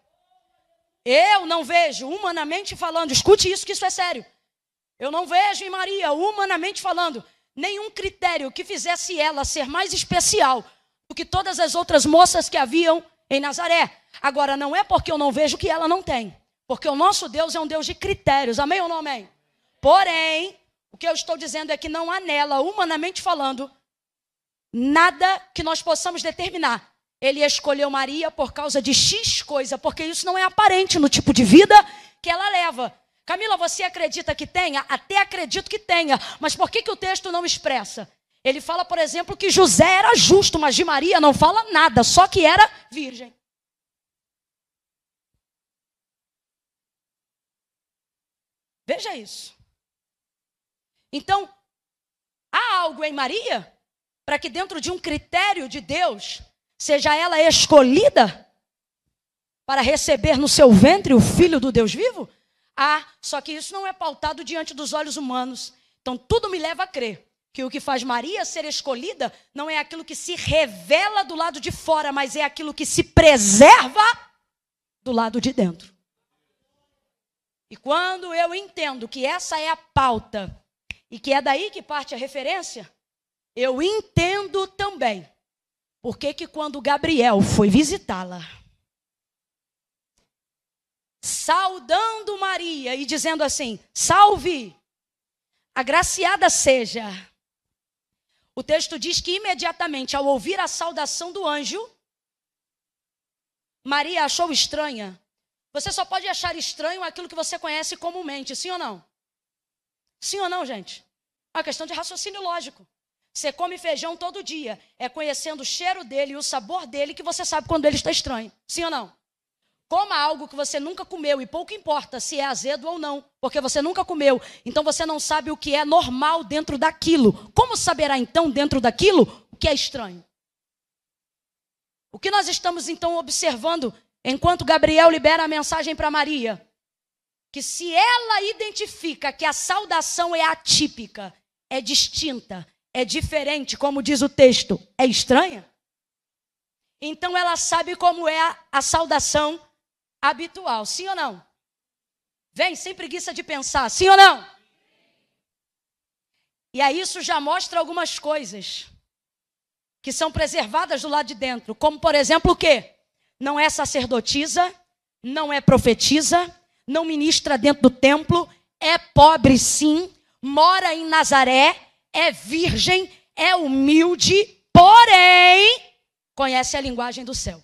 eu não vejo, humanamente falando, escute isso que isso é sério. Eu não vejo em Maria, humanamente falando, nenhum critério que fizesse ela ser mais especial do que todas as outras moças que haviam em Nazaré. Agora, não é porque eu não vejo que ela não tem, porque o nosso Deus é um Deus de critérios, amém ou não amém? Porém, o que eu estou dizendo é que não há nela, humanamente falando, nada que nós possamos determinar ele escolheu Maria por causa de X coisa, porque isso não é aparente no tipo de vida que ela leva. Camila, você acredita que tenha? Até acredito que tenha, mas por que, que o texto não expressa? Ele fala, por exemplo, que José era justo, mas de Maria não fala nada, só que era virgem. Veja isso. Então, há algo em Maria para que dentro de um critério de Deus seja ela escolhida para receber no seu ventre o filho do Deus vivo? Ah, só que isso não é pautado diante dos olhos humanos. Então tudo me leva a crer que o que faz Maria ser escolhida não é aquilo que se revela do lado de fora, mas é aquilo que se preserva do lado de dentro. E quando eu entendo que essa é a pauta e que é daí que parte a referência, eu entendo também porque que quando Gabriel foi visitá-la, saudando Maria e dizendo assim: Salve, agraciada seja. O texto diz que imediatamente ao ouvir a saudação do anjo, Maria achou estranha. Você só pode achar estranho aquilo que você conhece comumente, sim ou não? Sim ou não, gente? É uma questão de raciocínio lógico. Você come feijão todo dia. É conhecendo o cheiro dele e o sabor dele que você sabe quando ele está estranho. Sim ou não? Coma algo que você nunca comeu e pouco importa se é azedo ou não, porque você nunca comeu. Então você não sabe o que é normal dentro daquilo. Como saberá então dentro daquilo o que é estranho? O que nós estamos então observando enquanto Gabriel libera a mensagem para Maria? Que se ela identifica que a saudação é atípica, é distinta, é diferente, como diz o texto, é estranha? Então ela sabe como é a, a saudação habitual, sim ou não? Vem sem preguiça de pensar, sim ou não? E aí isso já mostra algumas coisas que são preservadas do lado de dentro, como por exemplo o quê? Não é sacerdotisa, não é profetisa, não ministra dentro do templo, é pobre sim, mora em Nazaré, é virgem, é humilde, porém conhece a linguagem do céu.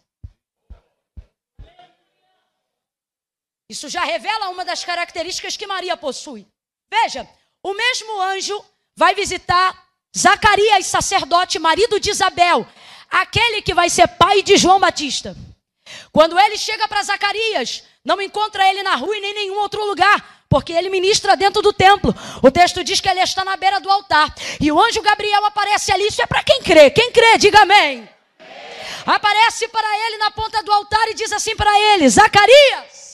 Isso já revela uma das características que Maria possui. Veja, o mesmo anjo vai visitar Zacarias, sacerdote, marido de Isabel, aquele que vai ser pai de João Batista. Quando ele chega para Zacarias, não encontra ele na rua e nem em nenhum outro lugar porque ele ministra dentro do templo. O texto diz que ele está na beira do altar. E o anjo Gabriel aparece ali. Isso é para quem crê. Quem crê, diga amém. Aparece para ele na ponta do altar e diz assim para ele: Zacarias.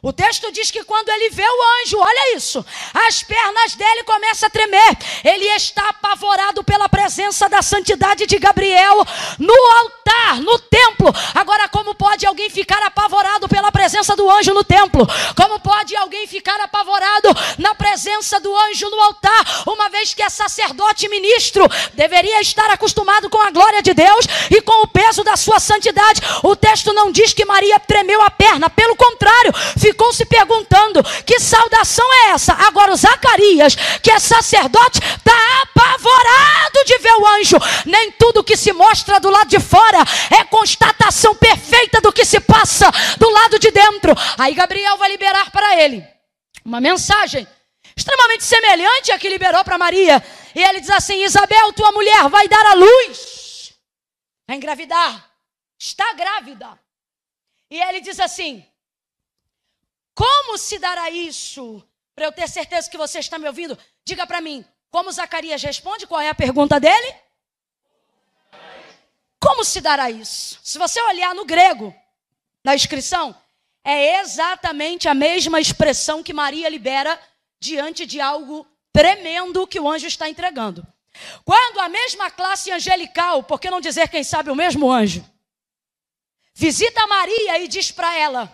O texto diz que quando ele vê o anjo, olha isso, as pernas dele começam a tremer. Ele está apavorado pela presença da santidade de Gabriel no altar, no templo. Agora, como pode alguém ficar apavorado pela presença do anjo no templo? Como pode alguém ficar apavorado na presença do anjo no altar, uma vez que é sacerdote ministro, deveria estar acostumado com a glória de Deus e com o peso da sua santidade? O texto não diz que Maria tremeu a perna, pelo contrário, ficou se perguntando: que saudação é essa? Agora, o Zacarias, que é sacerdote, está apavorado de ver o anjo. Nem tudo que se mostra do lado de fora é constatação perfeita do que se passa do lado de dentro. Aí Gabriel vai liberar para ele uma mensagem extremamente semelhante à que liberou para Maria. E ele diz assim: Isabel, tua mulher vai dar à luz, vai engravidar, está grávida. E ele diz assim: como se dará isso? Para eu ter certeza que você está me ouvindo, diga para mim, como Zacarias responde? Qual é a pergunta dele? Como se dará isso? Se você olhar no grego, na inscrição, é exatamente a mesma expressão que Maria libera diante de algo tremendo que o anjo está entregando. Quando a mesma classe angelical, por que não dizer quem sabe o mesmo anjo, visita Maria e diz para ela: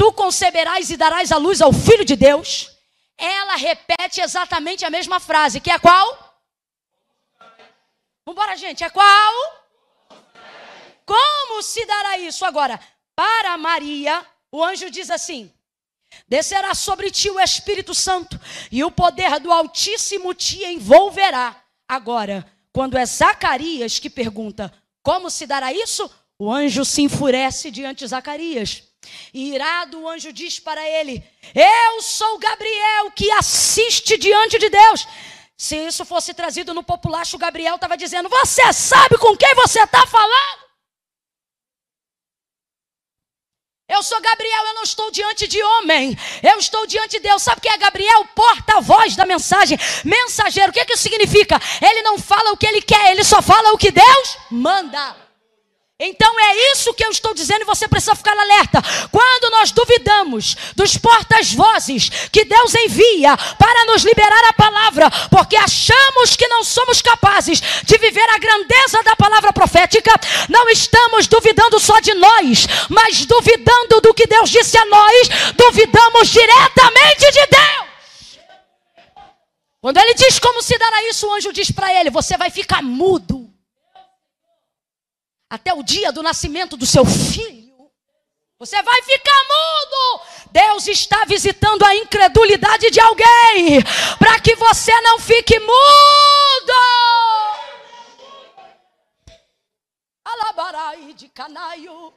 Tu conceberás e darás a luz ao Filho de Deus. Ela repete exatamente a mesma frase, que é qual? Vambora, gente, é qual? Como se dará isso? Agora, para Maria, o anjo diz assim: Descerá sobre ti o Espírito Santo, e o poder do Altíssimo te envolverá. Agora, quando é Zacarias que pergunta: Como se dará isso? O anjo se enfurece diante de Zacarias. E irado o anjo diz para ele: Eu sou Gabriel que assiste diante de Deus. Se isso fosse trazido no populacho, Gabriel estava dizendo: Você sabe com quem você está falando? Eu sou Gabriel, eu não estou diante de homem, eu estou diante de Deus. Sabe quem é Gabriel? Porta-voz da mensagem, mensageiro. O que, que isso significa? Ele não fala o que ele quer, ele só fala o que Deus manda. Então é isso que eu estou dizendo e você precisa ficar alerta. Quando nós duvidamos dos portas-vozes que Deus envia para nos liberar a palavra, porque achamos que não somos capazes de viver a grandeza da palavra profética, não estamos duvidando só de nós, mas duvidando do que Deus disse a nós, duvidamos diretamente de Deus. Quando ele diz como se dará isso, o anjo diz para ele: Você vai ficar mudo até o dia do nascimento do seu filho. Você vai ficar mudo. Deus está visitando a incredulidade de alguém para que você não fique mudo. Alabarai de canaio.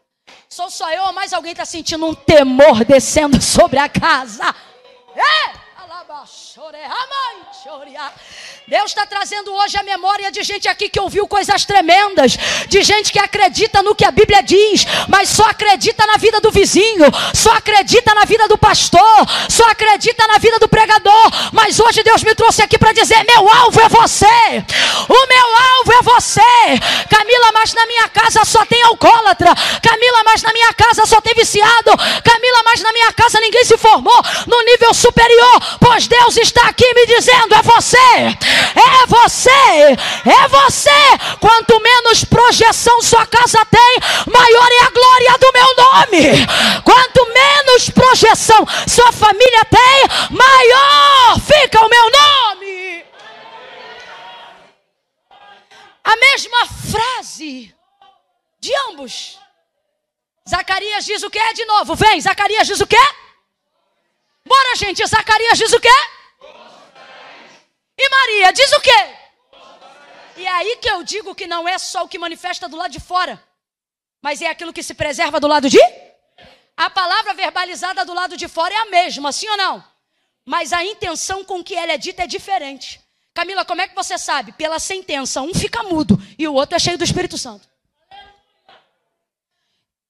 Sou só eu ou mais alguém está sentindo um temor descendo sobre a casa? É! Deus está trazendo hoje a memória de gente aqui que ouviu coisas tremendas, de gente que acredita no que a Bíblia diz, mas só acredita na vida do vizinho, só acredita na vida do pastor, só acredita na vida do pregador. Mas hoje Deus me trouxe aqui para dizer: meu alvo é você, o meu alvo é você. Camila, mas na minha casa só tem alcoólatra. Camila, mas na minha casa só tem viciado. Camila, mas na minha casa ninguém se formou no nível superior, pois Deus está aqui me dizendo: é você. É você, é você. Quanto menos projeção sua casa tem, maior é a glória do meu nome. Quanto menos projeção sua família tem, maior fica o meu nome. A mesma frase de ambos. Zacarias diz o que? De novo, vem. Zacarias diz o que? Bora, gente. Zacarias diz o que? E Maria diz o quê? E é aí que eu digo que não é só o que manifesta do lado de fora, mas é aquilo que se preserva do lado de? A palavra verbalizada do lado de fora é a mesma, sim ou não? Mas a intenção com que ela é dita é diferente. Camila, como é que você sabe? Pela sentença, um fica mudo e o outro é cheio do Espírito Santo.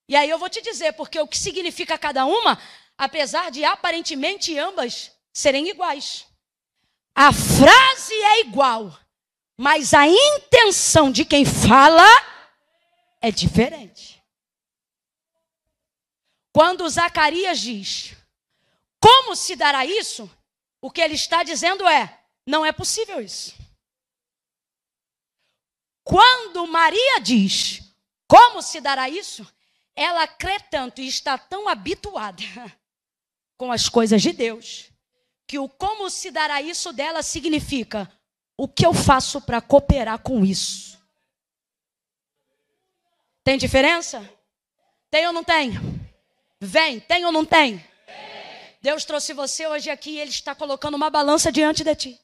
E aí eu vou te dizer, porque o que significa cada uma, apesar de aparentemente ambas serem iguais. A frase é igual, mas a intenção de quem fala é diferente. Quando Zacarias diz: Como se dará isso? O que ele está dizendo é: Não é possível isso. Quando Maria diz: Como se dará isso? Ela crê tanto e está tão habituada com as coisas de Deus que o como se dará isso dela significa o que eu faço para cooperar com isso. Tem diferença? Tem ou não tem? Vem, tem ou não tem? Deus trouxe você hoje aqui e Ele está colocando uma balança diante de ti.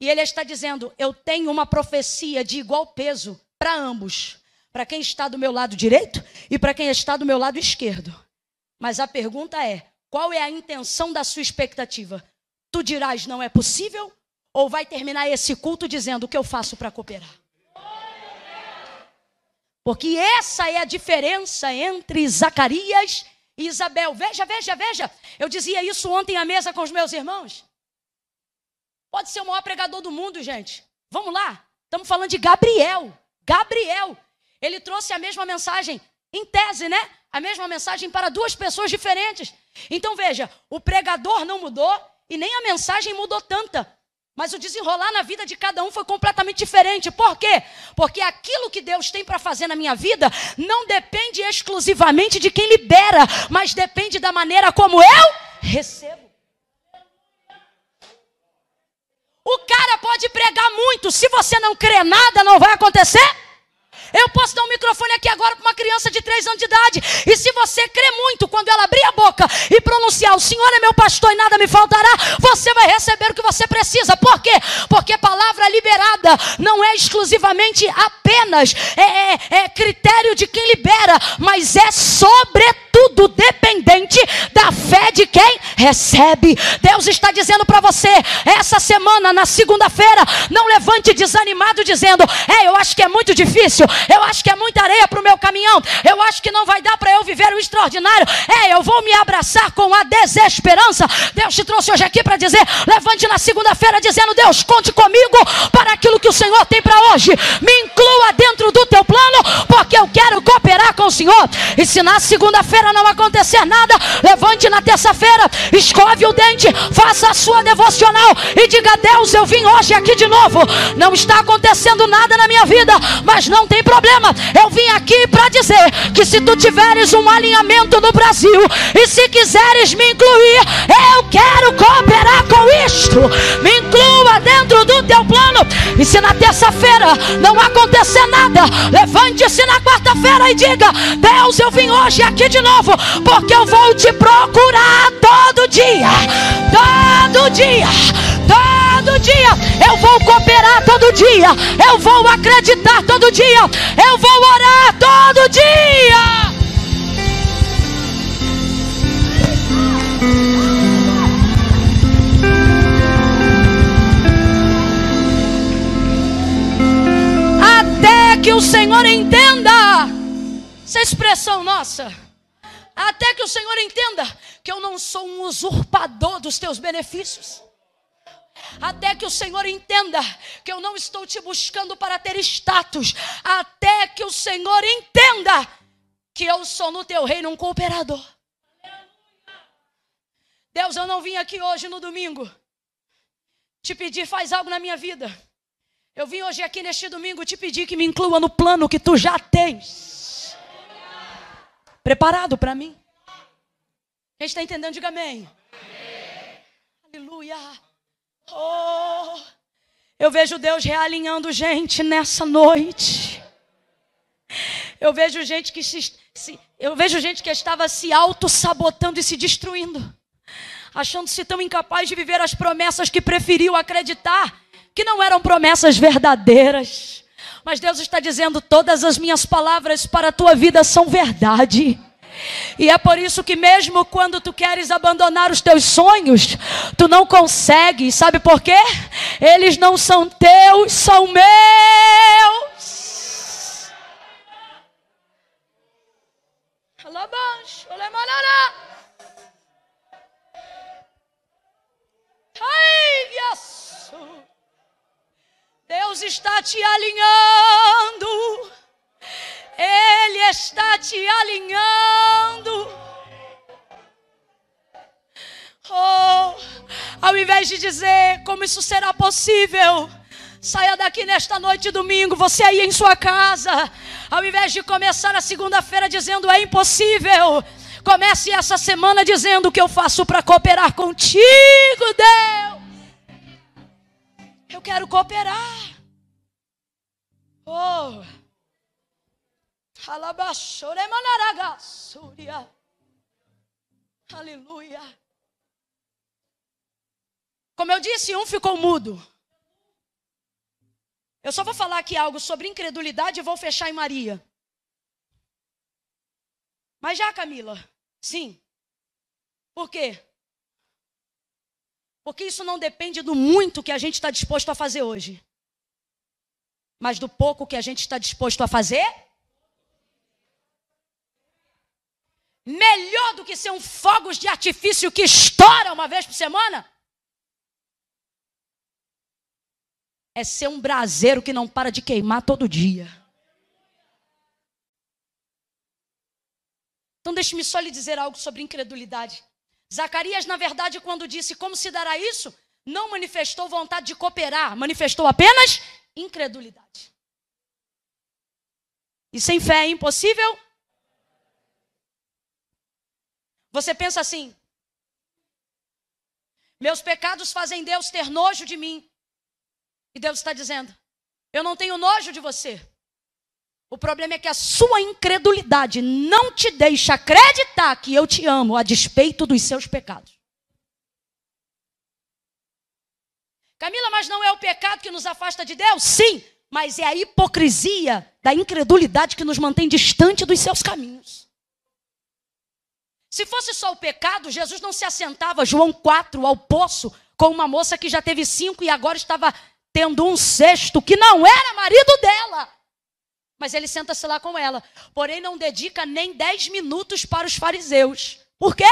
E Ele está dizendo: Eu tenho uma profecia de igual peso para ambos. Para quem está do meu lado direito e para quem está do meu lado esquerdo. Mas a pergunta é: qual é a intenção da sua expectativa? Tu dirás não é possível? Ou vai terminar esse culto dizendo o que eu faço para cooperar? Porque essa é a diferença entre Zacarias e Isabel. Veja, veja, veja. Eu dizia isso ontem à mesa com os meus irmãos. Pode ser o maior pregador do mundo, gente. Vamos lá. Estamos falando de Gabriel. Gabriel. Ele trouxe a mesma mensagem, em tese, né? A mesma mensagem para duas pessoas diferentes. Então veja, o pregador não mudou e nem a mensagem mudou tanta. Mas o desenrolar na vida de cada um foi completamente diferente. Por quê? Porque aquilo que Deus tem para fazer na minha vida não depende exclusivamente de quem libera, mas depende da maneira como eu recebo. O cara pode pregar muito, se você não crê nada, não vai acontecer. Eu posso dar um microfone aqui agora para uma criança de 3 anos de idade. E se você crê muito, quando ela abrir a boca e pronunciar: O Senhor é meu pastor e nada me faltará, você vai receber o que você precisa. Por quê? Porque palavra liberada não é exclusivamente apenas é, é, é critério de quem libera, mas é sobretudo tudo dependente da fé de quem recebe. Deus está dizendo para você, essa semana, na segunda-feira, não levante desanimado dizendo: É, eu acho que é muito difícil, eu acho que é muita areia para o meu caminhão, eu acho que não vai dar para eu viver o extraordinário. É, eu vou me abraçar com a desesperança. Deus te trouxe hoje aqui para dizer: levante na segunda-feira dizendo: Deus, conte comigo para aquilo que o Senhor tem para hoje. Me inclua dentro do teu plano, porque eu quero cooperar com o Senhor. E se na segunda-feira não acontecer nada, levante na terça-feira, escove o dente, faça a sua devocional e diga: Deus, eu vim hoje aqui de novo. Não está acontecendo nada na minha vida, mas não tem problema. Eu vim aqui para dizer que se tu tiveres um alinhamento no Brasil e se quiseres me incluir, eu quero cooperar com isto. Me inclua dentro do teu plano. E se na terça-feira não acontecer nada, levante-se na quarta-feira e diga: Deus, eu vim hoje aqui de novo, porque eu vou te procurar todo dia. Todo dia. Todo dia eu vou cooperar todo dia, eu vou acreditar todo dia, eu vou orar todo dia. que o Senhor entenda essa expressão nossa. Até que o Senhor entenda que eu não sou um usurpador dos teus benefícios. Até que o Senhor entenda que eu não estou te buscando para ter status. Até que o Senhor entenda que eu sou no teu reino um cooperador. Deus, eu não vim aqui hoje no domingo te pedir faz algo na minha vida. Eu vim hoje aqui neste domingo te pedir que me inclua no plano que tu já tens preparado para mim. Quem está entendendo, diga amém. amém. Aleluia. Oh, eu vejo Deus realinhando gente nessa noite. Eu vejo gente que se, se eu vejo gente que estava se auto-sabotando e se destruindo, achando-se tão incapaz de viver as promessas que preferiu acreditar que não eram promessas verdadeiras. Mas Deus está dizendo: todas as minhas palavras para a tua vida são verdade. E é por isso que mesmo quando tu queres abandonar os teus sonhos, tu não consegues. Sabe por quê? Eles não são teus, são meus. Ai, Jesus. Deus está te alinhando. Ele está te alinhando. Oh, ao invés de dizer como isso será possível, saia daqui nesta noite de domingo, você aí em sua casa. Ao invés de começar a segunda-feira dizendo é impossível, comece essa semana dizendo o que eu faço para cooperar contigo, Deus. Eu quero cooperar. Oh. Aleluia. Como eu disse, um ficou mudo. Eu só vou falar aqui algo sobre incredulidade e vou fechar em Maria. Mas já, Camila, sim. Por quê? Porque isso não depende do muito que a gente está disposto a fazer hoje, mas do pouco que a gente está disposto a fazer. Melhor do que ser um fogos de artifício que estoura uma vez por semana. É ser um braseiro que não para de queimar todo dia. Então, deixe-me só lhe dizer algo sobre incredulidade. Zacarias, na verdade, quando disse como se dará isso, não manifestou vontade de cooperar, manifestou apenas incredulidade. E sem fé é impossível? Você pensa assim: meus pecados fazem Deus ter nojo de mim. E Deus está dizendo: eu não tenho nojo de você. O problema é que a sua incredulidade não te deixa acreditar que eu te amo a despeito dos seus pecados. Camila, mas não é o pecado que nos afasta de Deus? Sim, mas é a hipocrisia da incredulidade que nos mantém distante dos seus caminhos. Se fosse só o pecado, Jesus não se assentava, João 4, ao poço, com uma moça que já teve cinco e agora estava tendo um sexto, que não era marido dela. Mas ele senta-se lá com ela. Porém, não dedica nem dez minutos para os fariseus. Por quê?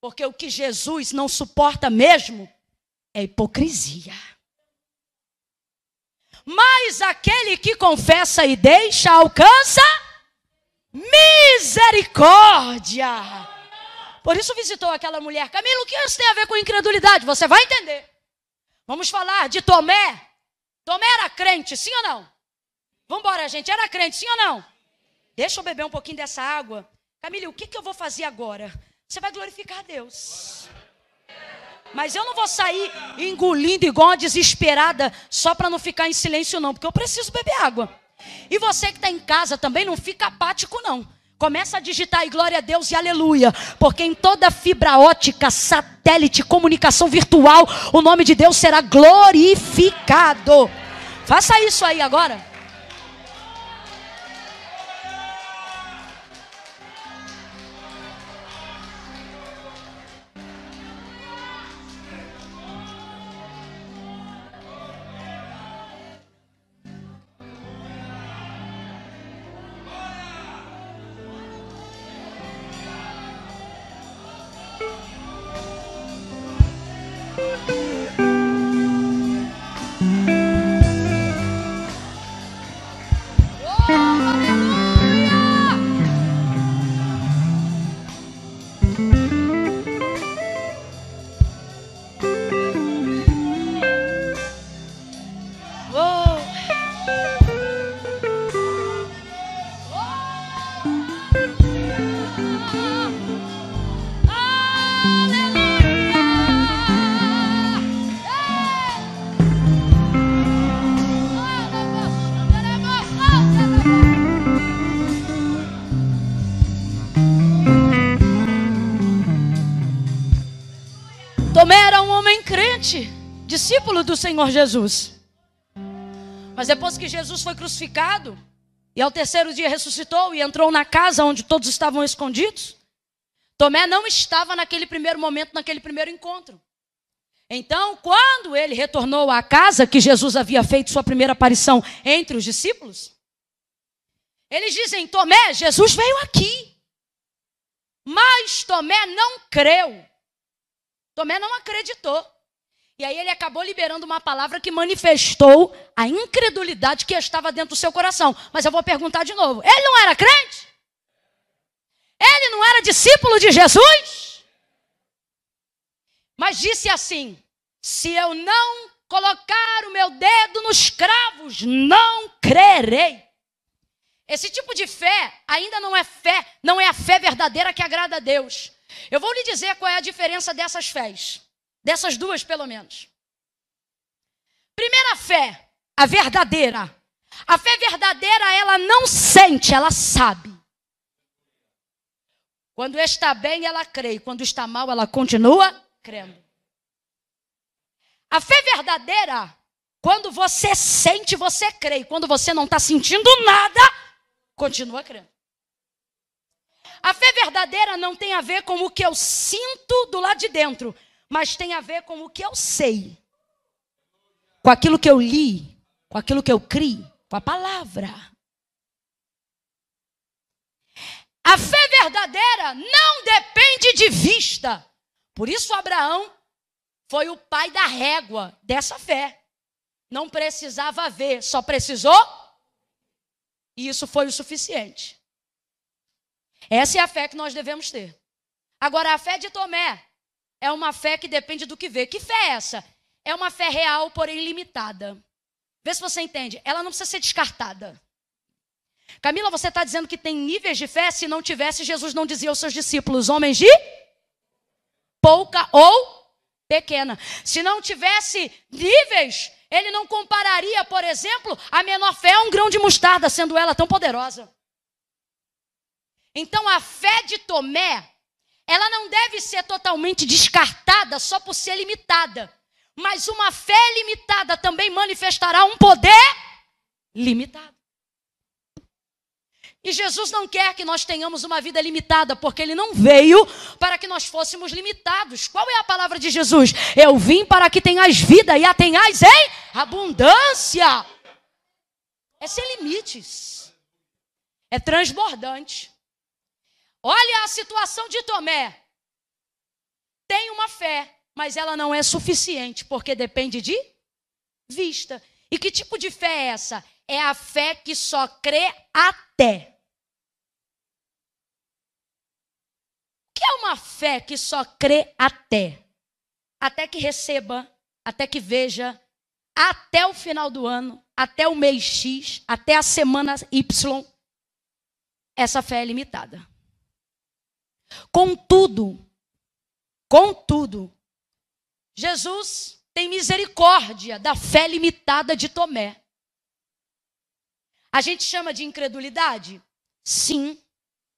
Porque o que Jesus não suporta mesmo é hipocrisia. Mas aquele que confessa e deixa alcança misericórdia. Por isso visitou aquela mulher. Camilo, o que isso tem a ver com incredulidade? Você vai entender. Vamos falar de Tomé. Tomé era crente, sim ou não? Vamos embora, gente. Era crente, sim ou não? Deixa eu beber um pouquinho dessa água. Camilo, o que, que eu vou fazer agora? Você vai glorificar a Deus. Mas eu não vou sair engolindo igual uma desesperada só para não ficar em silêncio, não, porque eu preciso beber água. E você que está em casa também não fica apático, não. Começa a digitar aí glória a Deus e aleluia, porque em toda fibra ótica, satélite, comunicação virtual, o nome de Deus será glorificado. Faça isso aí agora. Senhor Jesus. Mas depois que Jesus foi crucificado, e ao terceiro dia ressuscitou e entrou na casa onde todos estavam escondidos, Tomé não estava naquele primeiro momento, naquele primeiro encontro. Então, quando ele retornou à casa que Jesus havia feito sua primeira aparição entre os discípulos, eles dizem: Tomé, Jesus veio aqui. Mas Tomé não creu. Tomé não acreditou. E aí ele acabou liberando uma palavra que manifestou a incredulidade que estava dentro do seu coração. Mas eu vou perguntar de novo: ele não era crente? Ele não era discípulo de Jesus? Mas disse assim: se eu não colocar o meu dedo nos cravos, não crerei. Esse tipo de fé ainda não é fé, não é a fé verdadeira que agrada a Deus. Eu vou lhe dizer qual é a diferença dessas fés. Dessas duas, pelo menos. Primeira fé, a verdadeira. A fé verdadeira, ela não sente, ela sabe. Quando está bem, ela crê. Quando está mal, ela continua crendo. A fé verdadeira, quando você sente, você crê. Quando você não está sentindo nada, continua crendo. A fé verdadeira não tem a ver com o que eu sinto do lado de dentro, mas tem a ver com o que eu sei, com aquilo que eu li, com aquilo que eu criei, com a palavra. A fé verdadeira não depende de vista. Por isso, Abraão foi o pai da régua dessa fé. Não precisava ver, só precisou. E isso foi o suficiente. Essa é a fé que nós devemos ter. Agora, a fé de Tomé é uma fé que depende do que vê. Que fé é essa? É uma fé real, porém limitada. Vê se você entende. Ela não precisa ser descartada. Camila, você está dizendo que tem níveis de fé? Se não tivesse, Jesus não dizia aos seus discípulos, homens de pouca ou pequena. Se não tivesse níveis, ele não compararia, por exemplo, a menor fé a um grão de mostarda, sendo ela tão poderosa. Então a fé de Tomé ela não deve ser totalmente descartada só por ser limitada. Mas uma fé limitada também manifestará um poder limitado. E Jesus não quer que nós tenhamos uma vida limitada, porque ele não veio para que nós fôssemos limitados. Qual é a palavra de Jesus? Eu vim para que tenhas vida e a tenhais em abundância. É sem limites. É transbordante. Olha a situação de Tomé. Tem uma fé, mas ela não é suficiente, porque depende de vista. E que tipo de fé é essa? É a fé que só crê até. O que é uma fé que só crê até? Até que receba, até que veja, até o final do ano, até o mês X, até a semana Y. Essa fé é limitada. Contudo, contudo, Jesus tem misericórdia da fé limitada de Tomé. A gente chama de incredulidade? Sim,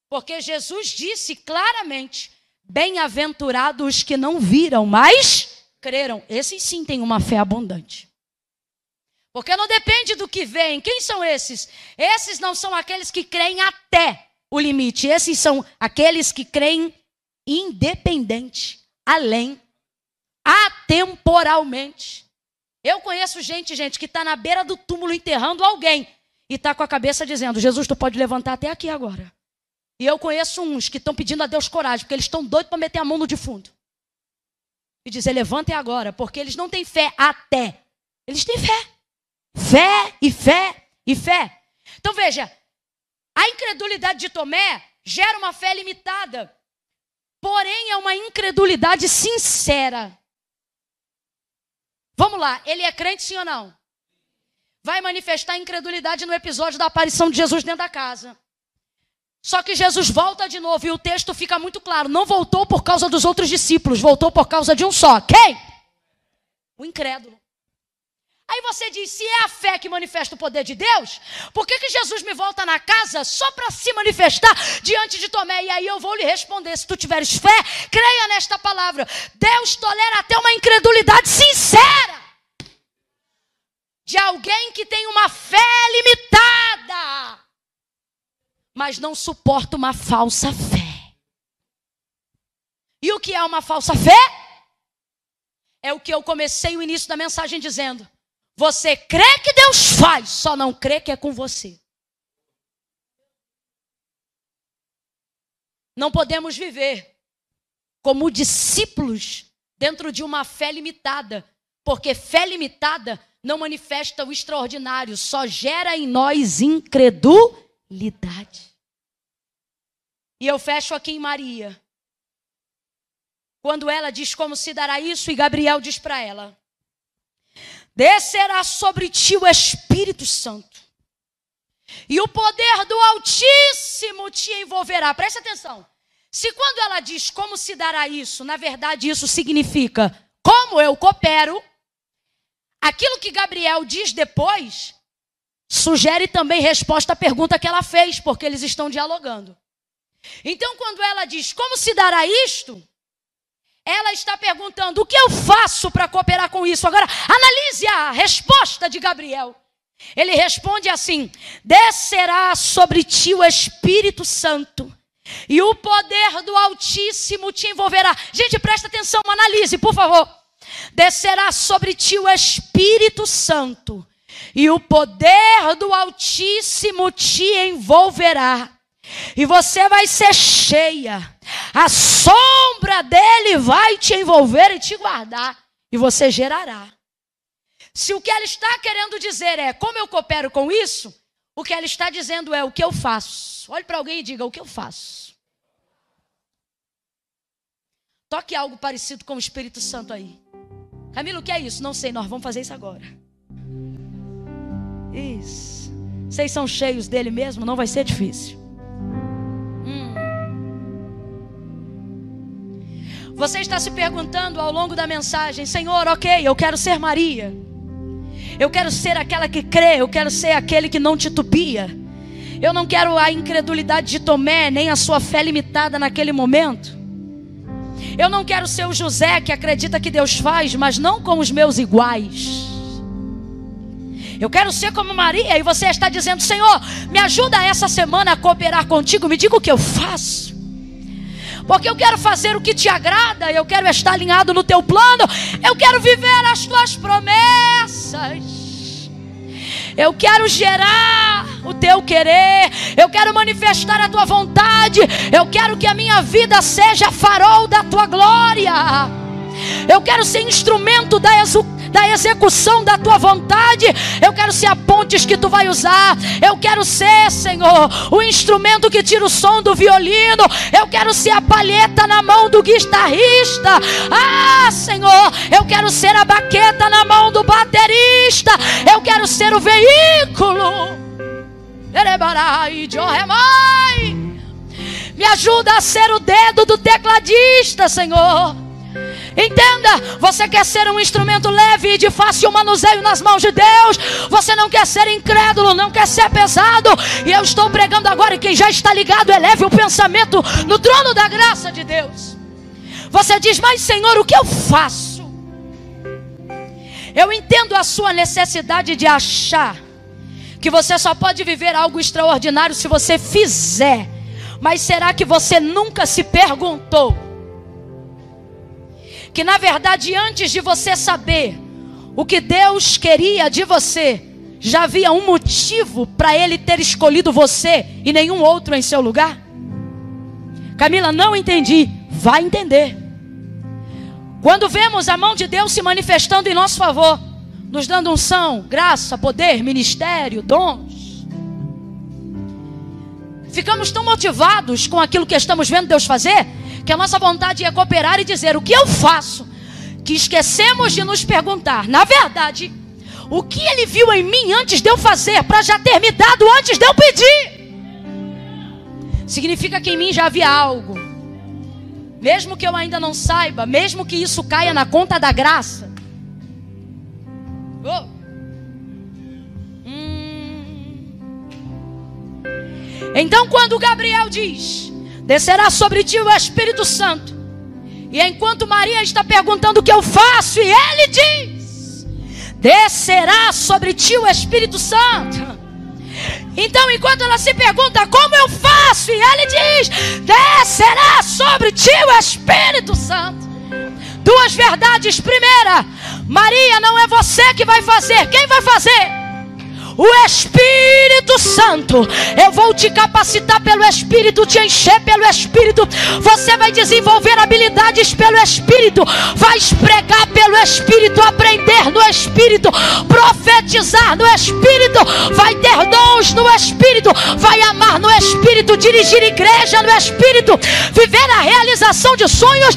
porque Jesus disse claramente: bem-aventurados os que não viram, mas creram. Esses sim têm uma fé abundante. Porque não depende do que vem. Quem são esses? Esses não são aqueles que creem até o limite. Esses são aqueles que creem independente, além, atemporalmente. Eu conheço gente, gente, que está na beira do túmulo enterrando alguém e está com a cabeça dizendo: Jesus, tu pode levantar até aqui agora. E eu conheço uns que estão pedindo a Deus coragem, porque eles estão doidos para meter a mão no defunto. E dizer: levantem agora, porque eles não têm fé até. Eles têm fé. Fé e fé e fé. Então veja, a incredulidade de Tomé gera uma fé limitada, porém é uma incredulidade sincera. Vamos lá, ele é crente sim ou não? Vai manifestar incredulidade no episódio da aparição de Jesus dentro da casa. Só que Jesus volta de novo e o texto fica muito claro: não voltou por causa dos outros discípulos, voltou por causa de um só. Quem? O incrédulo. Aí você diz: se é a fé que manifesta o poder de Deus, por que, que Jesus me volta na casa só para se manifestar diante de Tomé? E aí eu vou lhe responder: se tu tiveres fé, creia nesta palavra. Deus tolera até uma incredulidade sincera de alguém que tem uma fé limitada, mas não suporta uma falsa fé. E o que é uma falsa fé? É o que eu comecei o início da mensagem dizendo. Você crê que Deus faz, só não crê que é com você. Não podemos viver como discípulos dentro de uma fé limitada, porque fé limitada não manifesta o extraordinário, só gera em nós incredulidade. E eu fecho aqui em Maria. Quando ela diz como se dará isso, e Gabriel diz para ela: descerá sobre ti o Espírito Santo. E o poder do Altíssimo te envolverá. Preste atenção. Se quando ela diz como se dará isso, na verdade isso significa como eu coopero, aquilo que Gabriel diz depois sugere também resposta à pergunta que ela fez, porque eles estão dialogando. Então, quando ela diz como se dará isto, ela está perguntando: o que eu faço para cooperar com isso? Agora, analise a resposta de Gabriel. Ele responde assim: descerá sobre ti o Espírito Santo. E o poder do Altíssimo te envolverá. Gente, presta atenção, analise, por favor. Descerá sobre ti o Espírito Santo, e o poder do Altíssimo te envolverá e você vai ser cheia. A sombra dele vai te envolver e te guardar. E você gerará. Se o que ela está querendo dizer é como eu coopero com isso, o que ela está dizendo é o que eu faço. Olhe para alguém e diga o que eu faço. Toque algo parecido com o Espírito Santo aí. Camilo, o que é isso? Não sei, nós vamos fazer isso agora. Isso. Vocês são cheios dele mesmo? Não vai ser difícil. Você está se perguntando ao longo da mensagem: Senhor, ok, eu quero ser Maria. Eu quero ser aquela que crê, eu quero ser aquele que não titubia. Eu não quero a incredulidade de Tomé, nem a sua fé limitada naquele momento. Eu não quero ser o José que acredita que Deus faz, mas não com os meus iguais. Eu quero ser como Maria. E você está dizendo: Senhor, me ajuda essa semana a cooperar contigo. Me diga o que eu faço. Porque eu quero fazer o que te agrada. Eu quero estar alinhado no teu plano. Eu quero viver as tuas promessas. Eu quero gerar o teu querer. Eu quero manifestar a tua vontade. Eu quero que a minha vida seja farol da tua glória. Eu quero ser instrumento da execução da execução da tua vontade. Eu quero ser a pontes que tu vai usar. Eu quero ser, Senhor, o instrumento que tira o som do violino. Eu quero ser a palheta na mão do guitarrista. Ah, Senhor, eu quero ser a baqueta na mão do baterista. Eu quero ser o veículo. Me ajuda a ser o dedo do tecladista, Senhor. Entenda, você quer ser um instrumento leve e de fácil manuseio nas mãos de Deus. Você não quer ser incrédulo, não quer ser pesado. E eu estou pregando agora e quem já está ligado, eleve o pensamento no trono da graça de Deus. Você diz, mas Senhor, o que eu faço? Eu entendo a sua necessidade de achar que você só pode viver algo extraordinário se você fizer. Mas será que você nunca se perguntou? Que na verdade antes de você saber o que Deus queria de você, já havia um motivo para ele ter escolhido você e nenhum outro em seu lugar? Camila, não entendi. Vai entender. Quando vemos a mão de Deus se manifestando em nosso favor, nos dando unção, graça, poder, ministério, dons, ficamos tão motivados com aquilo que estamos vendo Deus fazer que a nossa vontade é cooperar e dizer o que eu faço, que esquecemos de nos perguntar, na verdade, o que ele viu em mim antes de eu fazer, para já ter me dado antes de eu pedir. Significa que em mim já havia algo, mesmo que eu ainda não saiba, mesmo que isso caia na conta da graça. Oh. Hum. Então, quando Gabriel diz: descerá sobre ti o Espírito Santo. E enquanto Maria está perguntando o que eu faço, e ele diz: descerá sobre ti o Espírito Santo. Então, enquanto ela se pergunta como eu faço, e ele diz: descerá sobre ti o Espírito Santo. Duas verdades. Primeira, Maria, não é você que vai fazer. Quem vai fazer? O Espírito Santo. Eu vou te capacitar pelo Espírito, te encher pelo Espírito. Você vai desenvolver habilidades pelo Espírito, vai pregar pelo Espírito, aprender no Espírito, profetizar no Espírito, vai ter dons no Espírito, vai amar no Espírito, dirigir igreja no Espírito, viver a realização de sonhos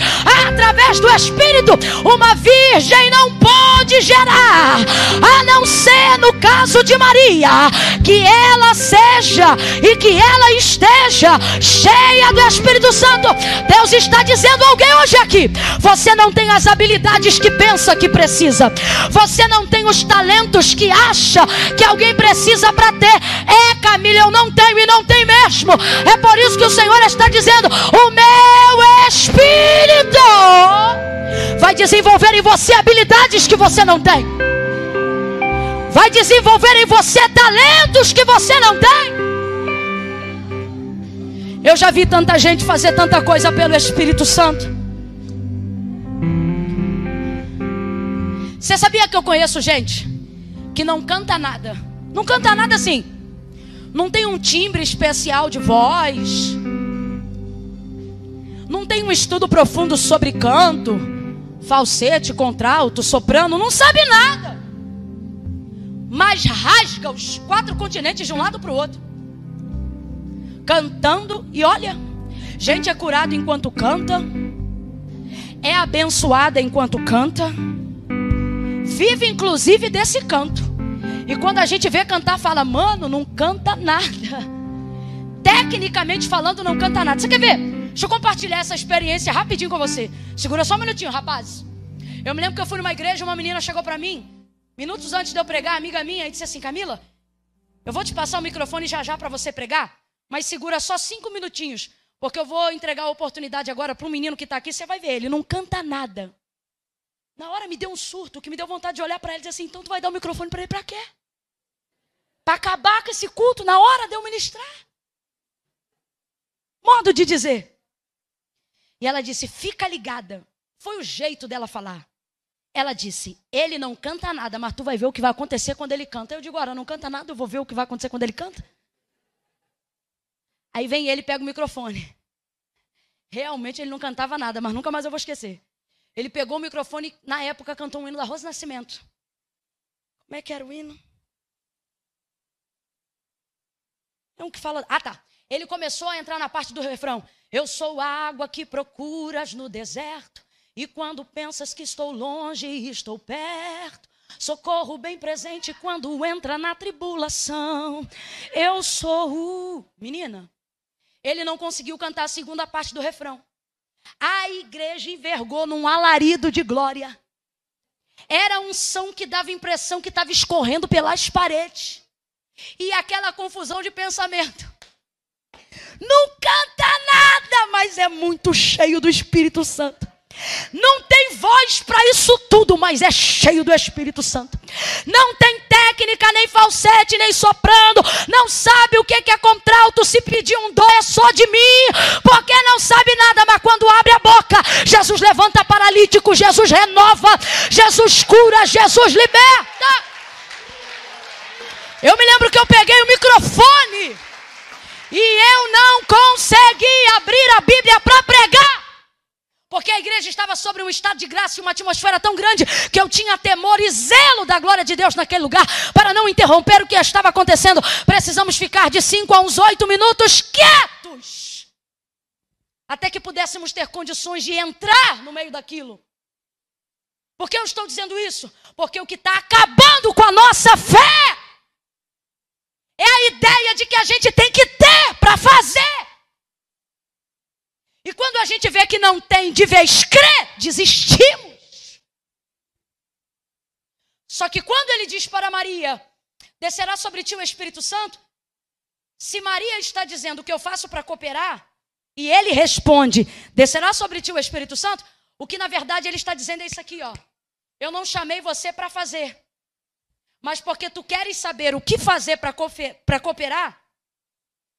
através do Espírito. Uma virgem não pode gerar, a não ser no caso de Maria, que ela seja e que ela esteja cheia do Espírito Santo. Deus está dizendo a alguém hoje aqui: você não tem as habilidades que pensa que precisa, você não tem os talentos que acha que alguém precisa para ter. É, Camila, eu não tenho e não tem mesmo. É por isso que o Senhor está dizendo: o meu Espírito vai desenvolver em você habilidades que você não tem vai desenvolver em você talentos que você não tem. Eu já vi tanta gente fazer tanta coisa pelo Espírito Santo. Você sabia que eu conheço gente que não canta nada? Não canta nada assim. Não tem um timbre especial de voz. Não tem um estudo profundo sobre canto, falsete, contralto, soprano. Não sabe nada mas rasga os quatro continentes de um lado para o outro. Cantando, e olha, gente é curada enquanto canta, é abençoada enquanto canta, vive inclusive desse canto. E quando a gente vê cantar, fala, mano, não canta nada. Tecnicamente falando, não canta nada. Você quer ver? Deixa eu compartilhar essa experiência rapidinho com você. Segura só um minutinho, rapazes. Eu me lembro que eu fui numa igreja, uma menina chegou para mim Minutos antes de eu pregar, amiga minha disse assim: Camila, eu vou te passar o microfone já já para você pregar, mas segura só cinco minutinhos, porque eu vou entregar a oportunidade agora para um menino que está aqui. Você vai ver, ele não canta nada. Na hora me deu um surto, que me deu vontade de olhar para ele e dizer assim: então tu vai dar o microfone para ele para quê? Para acabar com esse culto na hora de eu ministrar. Modo de dizer. E ela disse: fica ligada. Foi o jeito dela falar. Ela disse: Ele não canta nada, mas tu vai ver o que vai acontecer quando ele canta. Eu digo: Ora, não canta nada, eu vou ver o que vai acontecer quando ele canta. Aí vem ele e pega o microfone. Realmente ele não cantava nada, mas nunca mais eu vou esquecer. Ele pegou o microfone na época, cantou um hino da Rosa Nascimento. Como é que era o hino? É um que fala. Ah, tá. Ele começou a entrar na parte do refrão. Eu sou a água que procuras no deserto. E quando pensas que estou longe, estou perto. Socorro bem presente quando entra na tribulação. Eu sou o. Menina, ele não conseguiu cantar a segunda parte do refrão. A igreja envergou num alarido de glória. Era um som que dava impressão que estava escorrendo pelas paredes. E aquela confusão de pensamento. Não canta nada, mas é muito cheio do Espírito Santo. Não tem voz para isso tudo, mas é cheio do Espírito Santo. Não tem técnica, nem falsete, nem soprando. Não sabe o que é contralto. Se pedir um dó é só de mim, porque não sabe nada. Mas quando abre a boca, Jesus levanta paralítico, Jesus renova, Jesus cura, Jesus liberta. Eu me lembro que eu peguei o microfone e eu não consegui abrir a Bíblia para pregar. Porque a igreja estava sobre um estado de graça e uma atmosfera tão grande que eu tinha temor e zelo da glória de Deus naquele lugar para não interromper o que estava acontecendo. Precisamos ficar de cinco a uns oito minutos quietos até que pudéssemos ter condições de entrar no meio daquilo. Por que eu estou dizendo isso? Porque o que está acabando com a nossa fé é a ideia de que a gente tem que ter para fazer. E quando a gente vê que não tem de vez crer, desistimos. Só que quando ele diz para Maria: descerá sobre ti o Espírito Santo, se Maria está dizendo o que eu faço para cooperar, e ele responde: descerá sobre ti o Espírito Santo, o que na verdade ele está dizendo é isso aqui, ó. Eu não chamei você para fazer, mas porque tu queres saber o que fazer para cooperar,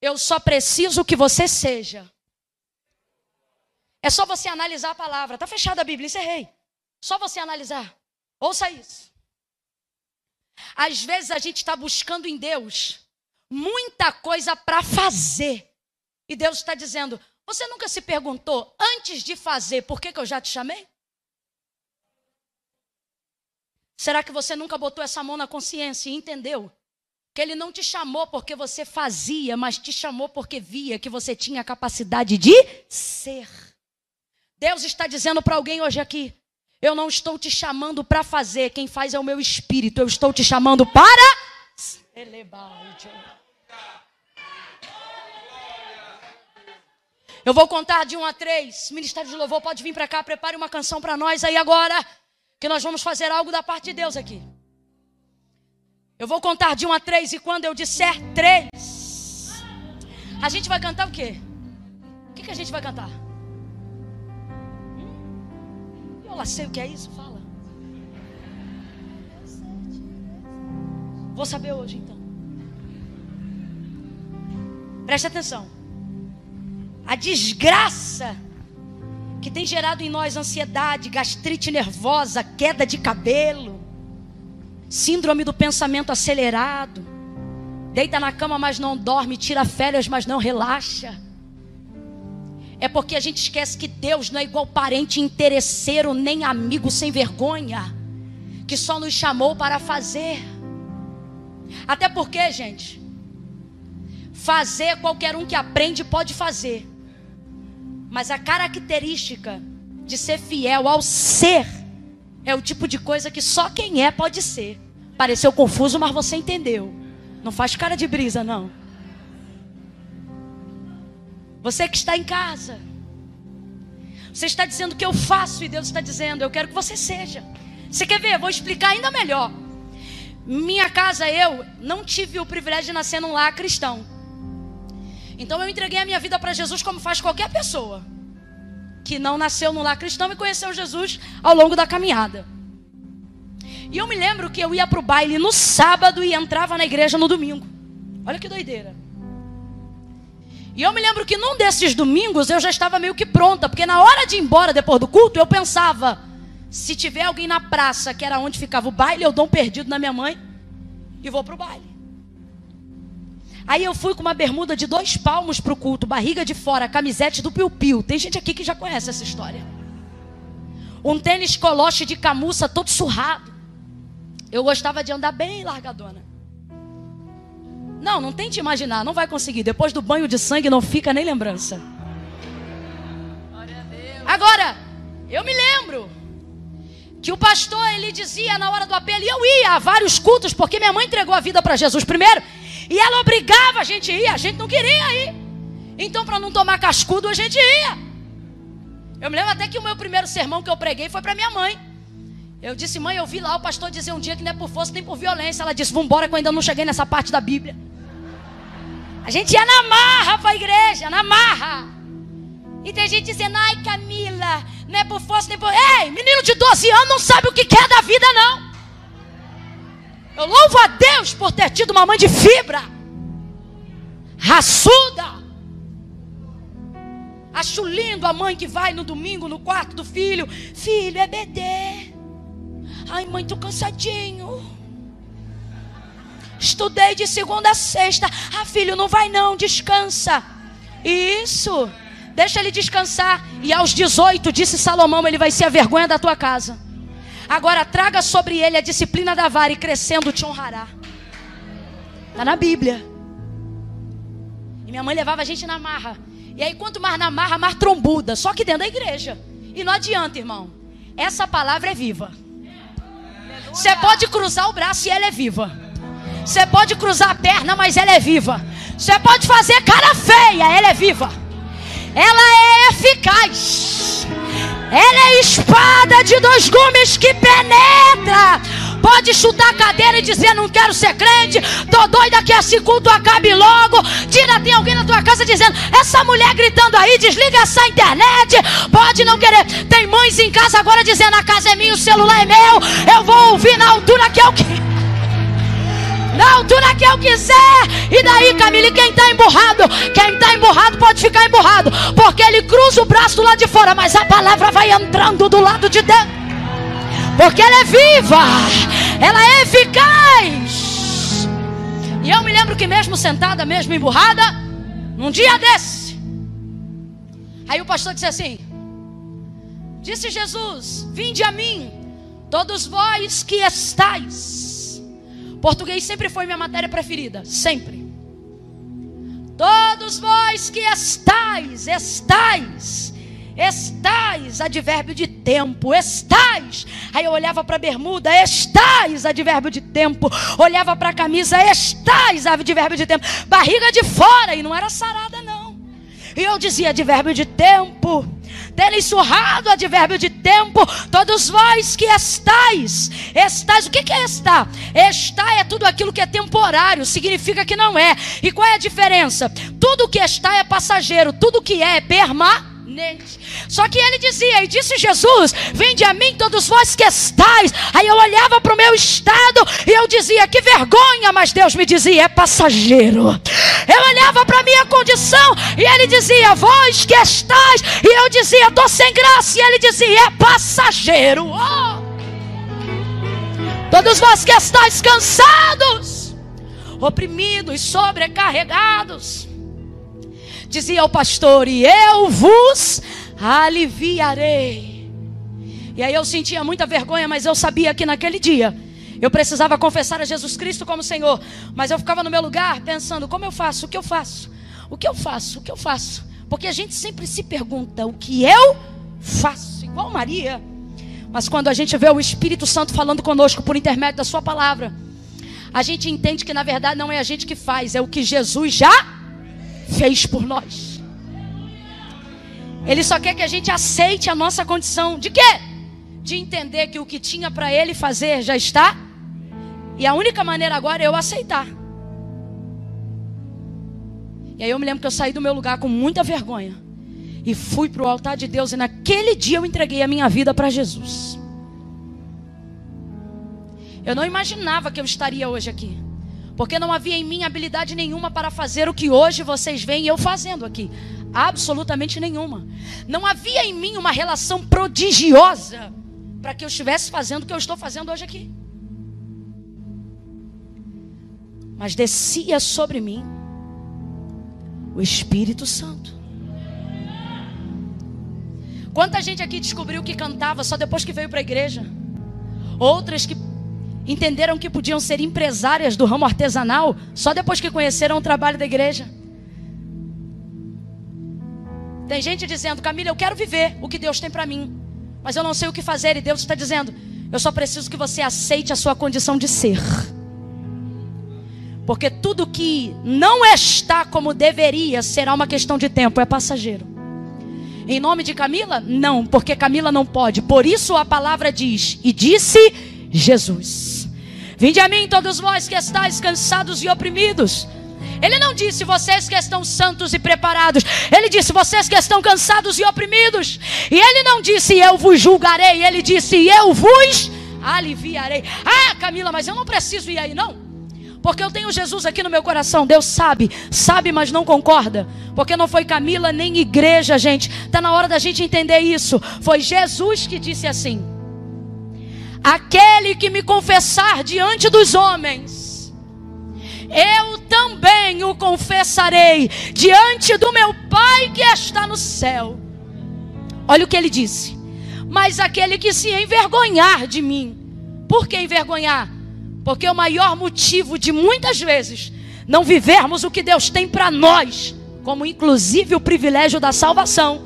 eu só preciso que você seja. É só você analisar a palavra. Está fechada a Bíblia, encerrei. Só você analisar. Ouça isso. Às vezes a gente está buscando em Deus muita coisa para fazer. E Deus está dizendo: Você nunca se perguntou, antes de fazer, por que, que eu já te chamei? Será que você nunca botou essa mão na consciência e entendeu que Ele não te chamou porque você fazia, mas te chamou porque via que você tinha capacidade de ser? Deus está dizendo para alguém hoje aqui: eu não estou te chamando para fazer, quem faz é o meu espírito, eu estou te chamando para Eu vou contar de um a três. Ministério de Louvor pode vir para cá, prepare uma canção para nós aí agora, que nós vamos fazer algo da parte de Deus aqui. Eu vou contar de um a três e quando eu disser três, a gente vai cantar o quê? O que, que a gente vai cantar? Lá sei o que é isso, fala. Vou saber hoje então. Preste atenção. A desgraça que tem gerado em nós ansiedade, gastrite nervosa, queda de cabelo, síndrome do pensamento acelerado, deita na cama, mas não dorme, tira férias, mas não relaxa é porque a gente esquece que Deus não é igual parente interesseiro, nem amigo sem vergonha, que só nos chamou para fazer. Até porque, gente, fazer qualquer um que aprende pode fazer, mas a característica de ser fiel ao ser é o tipo de coisa que só quem é pode ser. Pareceu confuso, mas você entendeu. Não faz cara de brisa, não. Você que está em casa. Você está dizendo que eu faço e Deus está dizendo, eu quero que você seja. Você quer ver? Vou explicar ainda melhor. Minha casa, eu não tive o privilégio de nascer num lar cristão. Então eu entreguei a minha vida para Jesus como faz qualquer pessoa que não nasceu no lar cristão e conheceu Jesus ao longo da caminhada. E eu me lembro que eu ia para o baile no sábado e entrava na igreja no domingo. Olha que doideira. E eu me lembro que num desses domingos eu já estava meio que pronta, porque na hora de ir embora depois do culto, eu pensava: se tiver alguém na praça, que era onde ficava o baile, eu dou um perdido na minha mãe e vou para o baile. Aí eu fui com uma bermuda de dois palmos para o culto, barriga de fora, camisete do piu-piu. Tem gente aqui que já conhece essa história. Um tênis coloche de camuça todo surrado. Eu gostava de andar bem largadona. Não, não tente imaginar, não vai conseguir. Depois do banho de sangue não fica nem lembrança. Agora, eu me lembro que o pastor ele dizia na hora do apelo, e eu ia a vários cultos, porque minha mãe entregou a vida para Jesus primeiro, e ela obrigava a gente a ir, a gente não queria ir. Então, para não tomar cascudo, a gente ia. Eu me lembro até que o meu primeiro sermão que eu preguei foi para minha mãe. Eu disse, mãe, eu vi lá o pastor dizer um dia que não é por força nem por violência. Ela disse, vambora que eu ainda não cheguei nessa parte da Bíblia. A gente ia na marra para a igreja, na marra. E tem gente dizendo, ai Camila, não é por força nem por. Ei, menino de 12 anos não sabe o que quer da vida, não. Eu louvo a Deus por ter tido uma mãe de fibra, raçuda. Acho lindo a mãe que vai no domingo no quarto do filho. Filho, é BD. Ai, mãe, tô cansadinho. Estudei de segunda a sexta. Ah, filho, não vai não, descansa. Isso. Deixa ele descansar. E aos 18, disse Salomão, ele vai ser a vergonha da tua casa. Agora traga sobre ele a disciplina da vara e crescendo te honrará. Está na Bíblia. E minha mãe levava a gente na marra. E aí, quanto mais na marra, mais trombuda. Só que dentro da igreja. E não adianta, irmão. Essa palavra é viva. Você pode cruzar o braço e ela é viva. Você pode cruzar a perna, mas ela é viva. Você pode fazer cara feia, ela é viva. Ela é eficaz. Ela é espada de dois gumes que penetra. Pode chutar a cadeira e dizer: Não quero ser crente. Tô doida que esse culto acabe logo. Tira, tem alguém na tua casa dizendo: Essa mulher gritando aí, desliga essa internet. Pode não querer. Tem mães em casa agora dizendo: A casa é minha, o celular é meu. Eu vou ouvir na altura que eu quero na altura que eu quiser. E daí, Camille, quem está emburrado? Quem está emburrado pode ficar emburrado, porque ele cruza o braço do lado de fora, mas a palavra vai entrando do lado de dentro. Porque ela é viva, ela é eficaz. E eu me lembro que mesmo sentada, mesmo emburrada, num dia desse, aí o pastor disse assim: Disse Jesus: Vinde a mim, todos vós que estáis Português sempre foi minha matéria preferida, sempre. Todos vós que estáis, estáis, estáis, advérbio de tempo, estáis. Aí eu olhava para a bermuda, estáis, advérbio de tempo. Olhava para a camisa, estáis, advérbio de tempo. Barriga de fora, e não era sarada, não. E eu dizia advérbio de tempo terem surrado, advérbio de tempo, todos vós que estáis, estáis, o que é estar? Estar é tudo aquilo que é temporário, significa que não é. E qual é a diferença? Tudo que está é passageiro, tudo que é é permanente. Só que ele dizia, e disse Jesus: Vinde a mim, todos vós que estáis. Aí eu olhava para o meu estado e eu dizia: Que vergonha, mas Deus me dizia: É passageiro. Eu olhava para a minha condição e ele dizia: Vós que estáis. E eu dizia: Estou sem graça. E ele dizia: É passageiro. Oh! Todos vós que estáis cansados, oprimidos, sobrecarregados dizia o pastor, e eu vos aliviarei. E aí eu sentia muita vergonha, mas eu sabia que naquele dia eu precisava confessar a Jesus Cristo como Senhor. Mas eu ficava no meu lugar pensando: como eu faço? O que eu faço? O que eu faço? O que eu faço? Porque a gente sempre se pergunta: o que eu faço? Igual Maria. Mas quando a gente vê o Espírito Santo falando conosco por intermédio da Sua palavra, a gente entende que na verdade não é a gente que faz, é o que Jesus já fez por nós. Ele só quer que a gente aceite a nossa condição. De quê? De entender que o que tinha para ele fazer já está. E a única maneira agora é eu aceitar. E aí eu me lembro que eu saí do meu lugar com muita vergonha. E fui para o altar de Deus. E naquele dia eu entreguei a minha vida para Jesus. Eu não imaginava que eu estaria hoje aqui. Porque não havia em mim habilidade nenhuma para fazer o que hoje vocês veem eu fazendo aqui. Absolutamente nenhuma. Não havia em mim uma relação prodigiosa para que eu estivesse fazendo o que eu estou fazendo hoje aqui. Mas descia sobre mim o Espírito Santo. Quanta gente aqui descobriu que cantava só depois que veio para a igreja? Outras que entenderam que podiam ser empresárias do ramo artesanal só depois que conheceram o trabalho da igreja. Tem gente dizendo, Camila, eu quero viver o que Deus tem para mim, mas eu não sei o que fazer. E Deus está dizendo, eu só preciso que você aceite a sua condição de ser. Porque tudo que não está como deveria será uma questão de tempo, é passageiro. Em nome de Camila? Não, porque Camila não pode. Por isso a palavra diz: E disse Jesus: Vinde a mim, todos vós que estáis cansados e oprimidos. Ele não disse vocês que estão santos e preparados. Ele disse vocês que estão cansados e oprimidos. E ele não disse eu vos julgarei. Ele disse eu vos aliviarei. Ah, Camila, mas eu não preciso ir aí, não. Porque eu tenho Jesus aqui no meu coração. Deus sabe, sabe, mas não concorda. Porque não foi Camila nem igreja, gente. Está na hora da gente entender isso. Foi Jesus que disse assim: Aquele que me confessar diante dos homens, eu também o confessarei diante do meu Pai que está no céu. Olha o que ele disse. Mas aquele que se envergonhar de mim, por que envergonhar? Porque o maior motivo de muitas vezes não vivermos o que Deus tem para nós, como inclusive o privilégio da salvação,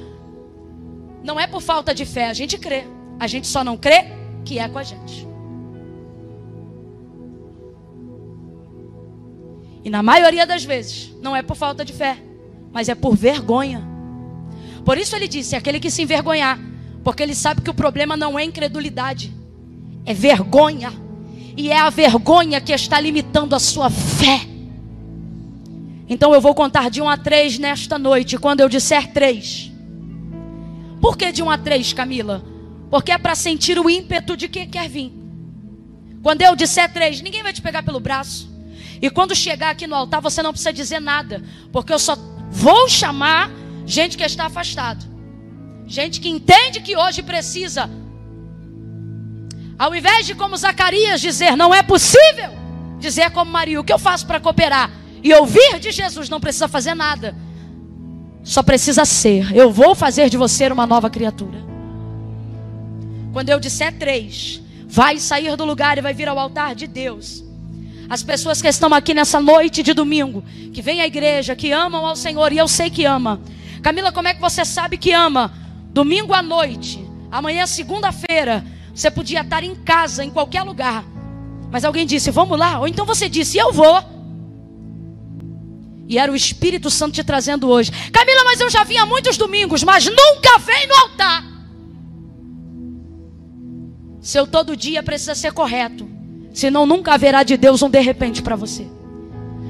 não é por falta de fé, a gente crê. A gente só não crê que é com a gente. E na maioria das vezes, não é por falta de fé, mas é por vergonha. Por isso ele disse: aquele que se envergonhar, porque ele sabe que o problema não é incredulidade, é vergonha. E é a vergonha que está limitando a sua fé. Então eu vou contar de 1 a 3 nesta noite, quando eu disser 3. Por que de 1 a 3, Camila? Porque é para sentir o ímpeto de quem quer vir. Quando eu disser 3, ninguém vai te pegar pelo braço. E quando chegar aqui no altar, você não precisa dizer nada. Porque eu só vou chamar gente que está afastado. Gente que entende que hoje precisa ao invés de como Zacarias dizer não é possível, dizer como Maria, o que eu faço para cooperar? E ouvir de Jesus, não precisa fazer nada. Só precisa ser. Eu vou fazer de você uma nova criatura. Quando eu disser três, vai sair do lugar e vai vir ao altar de Deus. As pessoas que estão aqui nessa noite de domingo, que vêm à igreja, que amam ao Senhor, e eu sei que ama. Camila, como é que você sabe que ama? Domingo à noite, amanhã segunda-feira, você podia estar em casa, em qualquer lugar. Mas alguém disse, vamos lá. Ou então você disse, eu vou. E era o Espírito Santo te trazendo hoje. Camila, mas eu já vim há muitos domingos, mas nunca vem no altar. Seu todo dia precisa ser correto. Senão nunca haverá de Deus um de repente para você.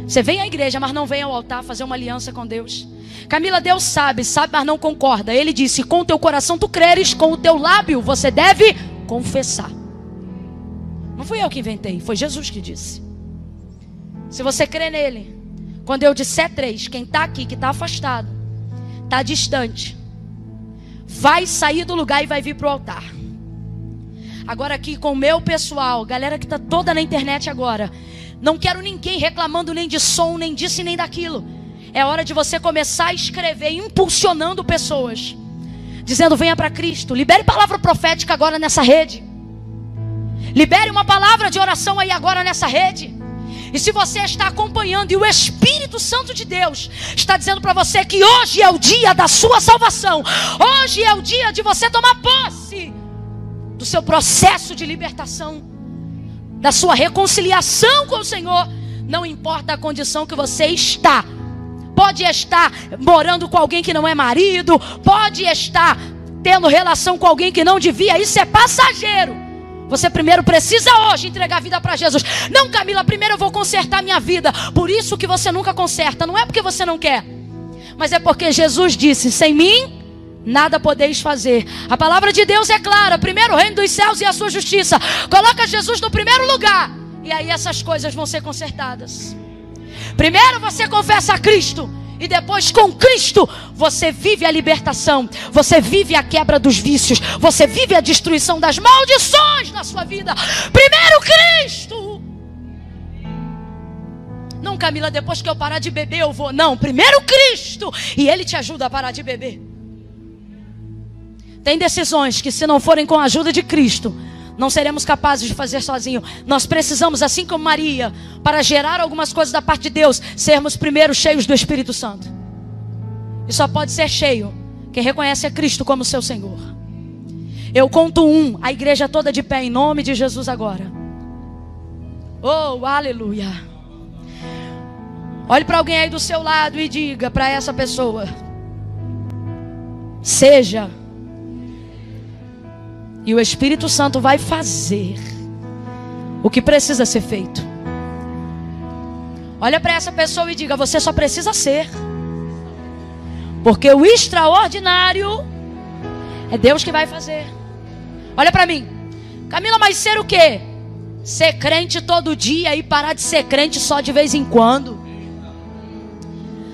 Você vem à igreja, mas não vem ao altar fazer uma aliança com Deus. Camila, Deus sabe, sabe, mas não concorda. Ele disse: com o teu coração tu creres, com o teu lábio você deve confessar. Não fui eu que inventei, foi Jesus que disse. Se você crê nele, quando eu disser três, quem está aqui, que está afastado, está distante, vai sair do lugar e vai vir para o altar. Agora aqui com o meu pessoal, galera que está toda na internet agora, não quero ninguém reclamando nem de som, nem disso nem daquilo. É hora de você começar a escrever, impulsionando pessoas dizendo: venha para Cristo. Libere palavra profética agora nessa rede. Libere uma palavra de oração aí agora nessa rede. E se você está acompanhando e o Espírito Santo de Deus está dizendo para você que hoje é o dia da sua salvação, hoje é o dia de você tomar posse do seu processo de libertação, da sua reconciliação com o Senhor, não importa a condição que você está, pode estar morando com alguém que não é marido, pode estar tendo relação com alguém que não devia, isso é passageiro. Você primeiro precisa hoje entregar a vida para Jesus. Não, Camila, primeiro eu vou consertar minha vida. Por isso que você nunca conserta. Não é porque você não quer, mas é porque Jesus disse: sem mim nada podeis fazer. A palavra de Deus é clara: primeiro o reino dos céus e a sua justiça. Coloca Jesus no primeiro lugar, e aí essas coisas vão ser consertadas. Primeiro você confessa a Cristo. E depois com Cristo você vive a libertação, você vive a quebra dos vícios, você vive a destruição das maldições na sua vida. Primeiro Cristo. Não, Camila, depois que eu parar de beber eu vou. Não, primeiro Cristo. E Ele te ajuda a parar de beber. Tem decisões que, se não forem com a ajuda de Cristo, não seremos capazes de fazer sozinho. Nós precisamos, assim como Maria, para gerar algumas coisas da parte de Deus, sermos primeiro cheios do Espírito Santo. E só pode ser cheio quem reconhece a Cristo como seu Senhor. Eu conto um, a igreja toda de pé em nome de Jesus agora. Oh, aleluia. Olhe para alguém aí do seu lado e diga para essa pessoa: Seja e o Espírito Santo vai fazer o que precisa ser feito. Olha para essa pessoa e diga: você só precisa ser. Porque o extraordinário é Deus que vai fazer. Olha para mim. Camila, mas ser o quê? Ser crente todo dia e parar de ser crente só de vez em quando.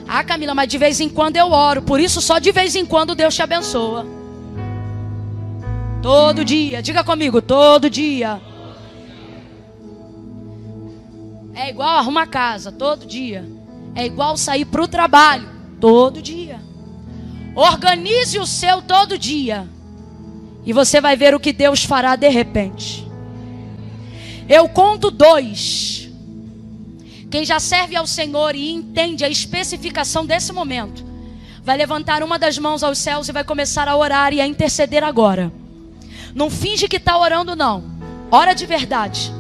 Ah, Camila, mas de vez em quando eu oro, por isso só de vez em quando Deus te abençoa. Todo dia. Diga comigo, todo dia. É igual arrumar casa, todo dia. É igual sair para o trabalho, todo dia. Organize o seu todo dia. E você vai ver o que Deus fará de repente. Eu conto dois. Quem já serve ao Senhor e entende a especificação desse momento, vai levantar uma das mãos aos céus e vai começar a orar e a interceder agora. Não finge que está orando, não. Ora de verdade.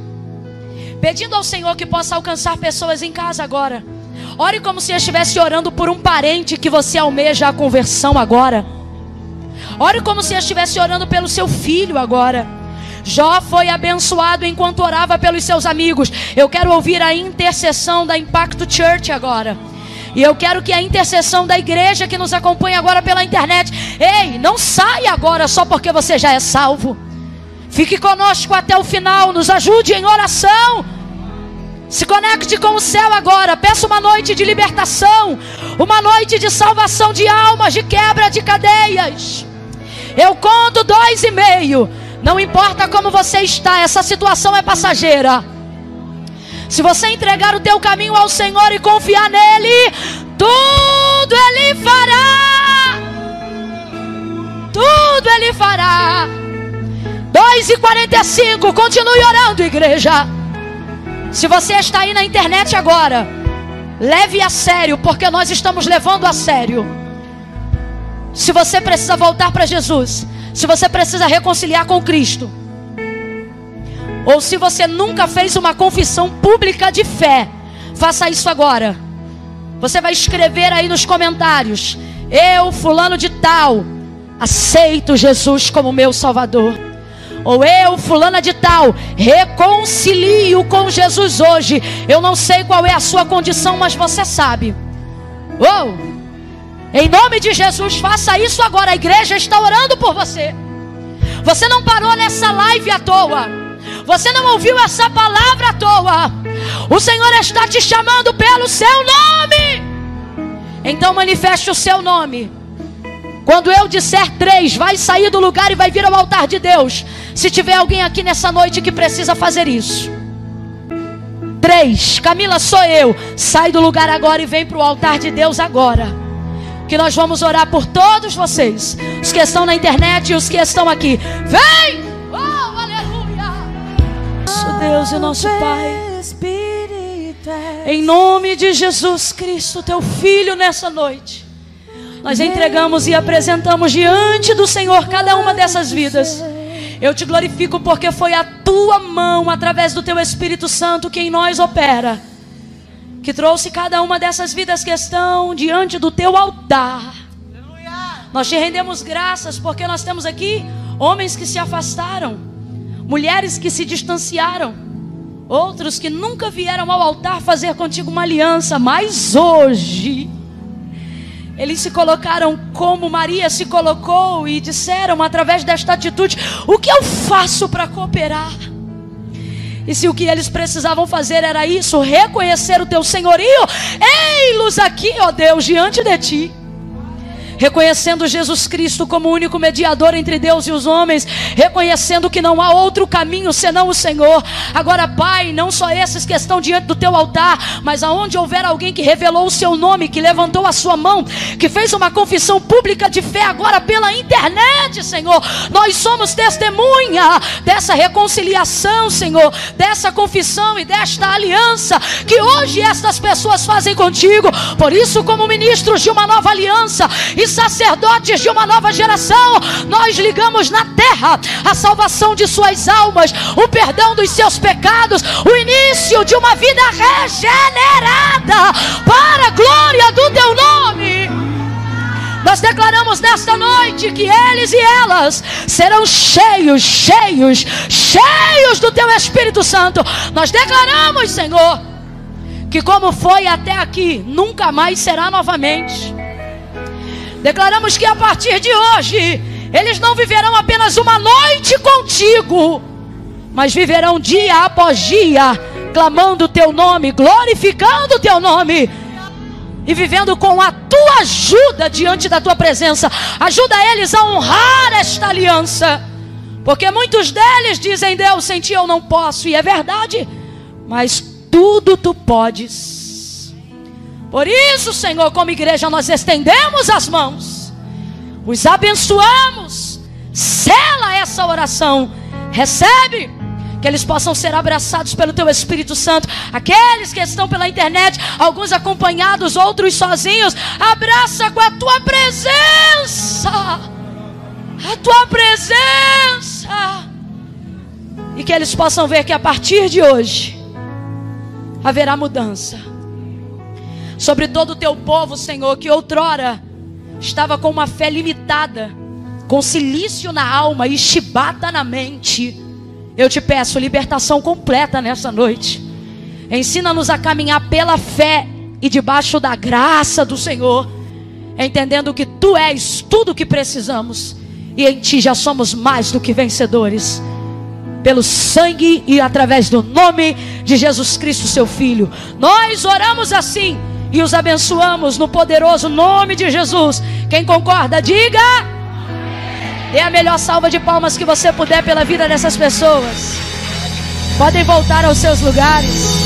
Pedindo ao Senhor que possa alcançar pessoas em casa agora. Ore como se estivesse orando por um parente que você almeja a conversão agora. Ore como se estivesse orando pelo seu filho agora. Jó foi abençoado enquanto orava pelos seus amigos. Eu quero ouvir a intercessão da Impacto Church agora. E eu quero que a intercessão da igreja que nos acompanha agora pela internet, ei, não saia agora só porque você já é salvo. Fique conosco até o final, nos ajude em oração. Se conecte com o céu agora. Peça uma noite de libertação, uma noite de salvação de almas, de quebra de cadeias. Eu conto dois e meio. Não importa como você está, essa situação é passageira. Se você entregar o teu caminho ao Senhor e confiar nele, tudo ele fará. Tudo ele fará. 2 e 45, continue orando, igreja. Se você está aí na internet agora, leve a sério, porque nós estamos levando a sério. Se você precisa voltar para Jesus, se você precisa reconciliar com Cristo, ou se você nunca fez uma confissão pública de fé, faça isso agora. Você vai escrever aí nos comentários: Eu, fulano de tal, aceito Jesus como meu Salvador. Ou eu, fulana de tal, reconcilio com Jesus hoje. Eu não sei qual é a sua condição, mas você sabe. Oh, em nome de Jesus, faça isso agora. A igreja está orando por você. Você não parou nessa live à toa. Você não ouviu essa palavra à toa. O Senhor está te chamando pelo seu nome. Então manifeste o seu nome. Quando eu disser três, vai sair do lugar e vai vir ao altar de Deus. Se tiver alguém aqui nessa noite que precisa fazer isso. Três, Camila, sou eu. Sai do lugar agora e vem para o altar de Deus agora. Que nós vamos orar por todos vocês. Os que estão na internet e os que estão aqui. Vem! Deus e nosso Pai. Em nome de Jesus Cristo, teu Filho, nessa noite, nós entregamos e apresentamos diante do Senhor cada uma dessas vidas. Eu te glorifico porque foi a tua mão, através do teu Espírito Santo, que em nós opera, que trouxe cada uma dessas vidas que estão diante do teu altar. Nós te rendemos graças porque nós temos aqui homens que se afastaram, mulheres que se distanciaram. Outros que nunca vieram ao altar fazer contigo uma aliança, mas hoje Eles se colocaram como Maria se colocou e disseram através desta atitude: O que eu faço para cooperar? E se o que eles precisavam fazer era isso, reconhecer o teu senhorio, ei-los aqui, ó Deus, diante de ti reconhecendo Jesus Cristo como único mediador entre Deus e os homens, reconhecendo que não há outro caminho senão o Senhor. Agora, Pai, não só esses que estão diante do teu altar, mas aonde houver alguém que revelou o seu nome, que levantou a sua mão, que fez uma confissão pública de fé agora pela internet, Senhor, nós somos testemunha dessa reconciliação, Senhor, dessa confissão e desta aliança que hoje estas pessoas fazem contigo. Por isso, como ministros de uma nova aliança, sacerdotes de uma nova geração, nós ligamos na terra a salvação de suas almas, o perdão dos seus pecados, o início de uma vida regenerada para a glória do teu nome. Nós declaramos nesta noite que eles e elas serão cheios, cheios, cheios do teu Espírito Santo. Nós declaramos, Senhor, que como foi até aqui, nunca mais será novamente. Declaramos que a partir de hoje, eles não viverão apenas uma noite contigo, mas viverão dia após dia, clamando o teu nome, glorificando o teu nome e vivendo com a tua ajuda diante da tua presença. Ajuda eles a honrar esta aliança, porque muitos deles dizem: Deus, sem ti eu não posso, e é verdade, mas tudo tu podes. Por isso, Senhor, como igreja, nós estendemos as mãos, os abençoamos, sela essa oração, recebe. Que eles possam ser abraçados pelo Teu Espírito Santo. Aqueles que estão pela internet, alguns acompanhados, outros sozinhos, abraça com a Tua presença. A Tua presença. E que eles possam ver que a partir de hoje haverá mudança sobre todo o teu povo, Senhor, que outrora estava com uma fé limitada, com silício na alma e chibata na mente. Eu te peço libertação completa nessa noite. Ensina-nos a caminhar pela fé e debaixo da graça do Senhor, entendendo que tu és tudo o que precisamos e em ti já somos mais do que vencedores. Pelo sangue e através do nome de Jesus Cristo, seu Filho, nós oramos assim e os abençoamos no poderoso nome de Jesus. Quem concorda, diga. Dê a melhor salva de palmas que você puder pela vida dessas pessoas. Podem voltar aos seus lugares.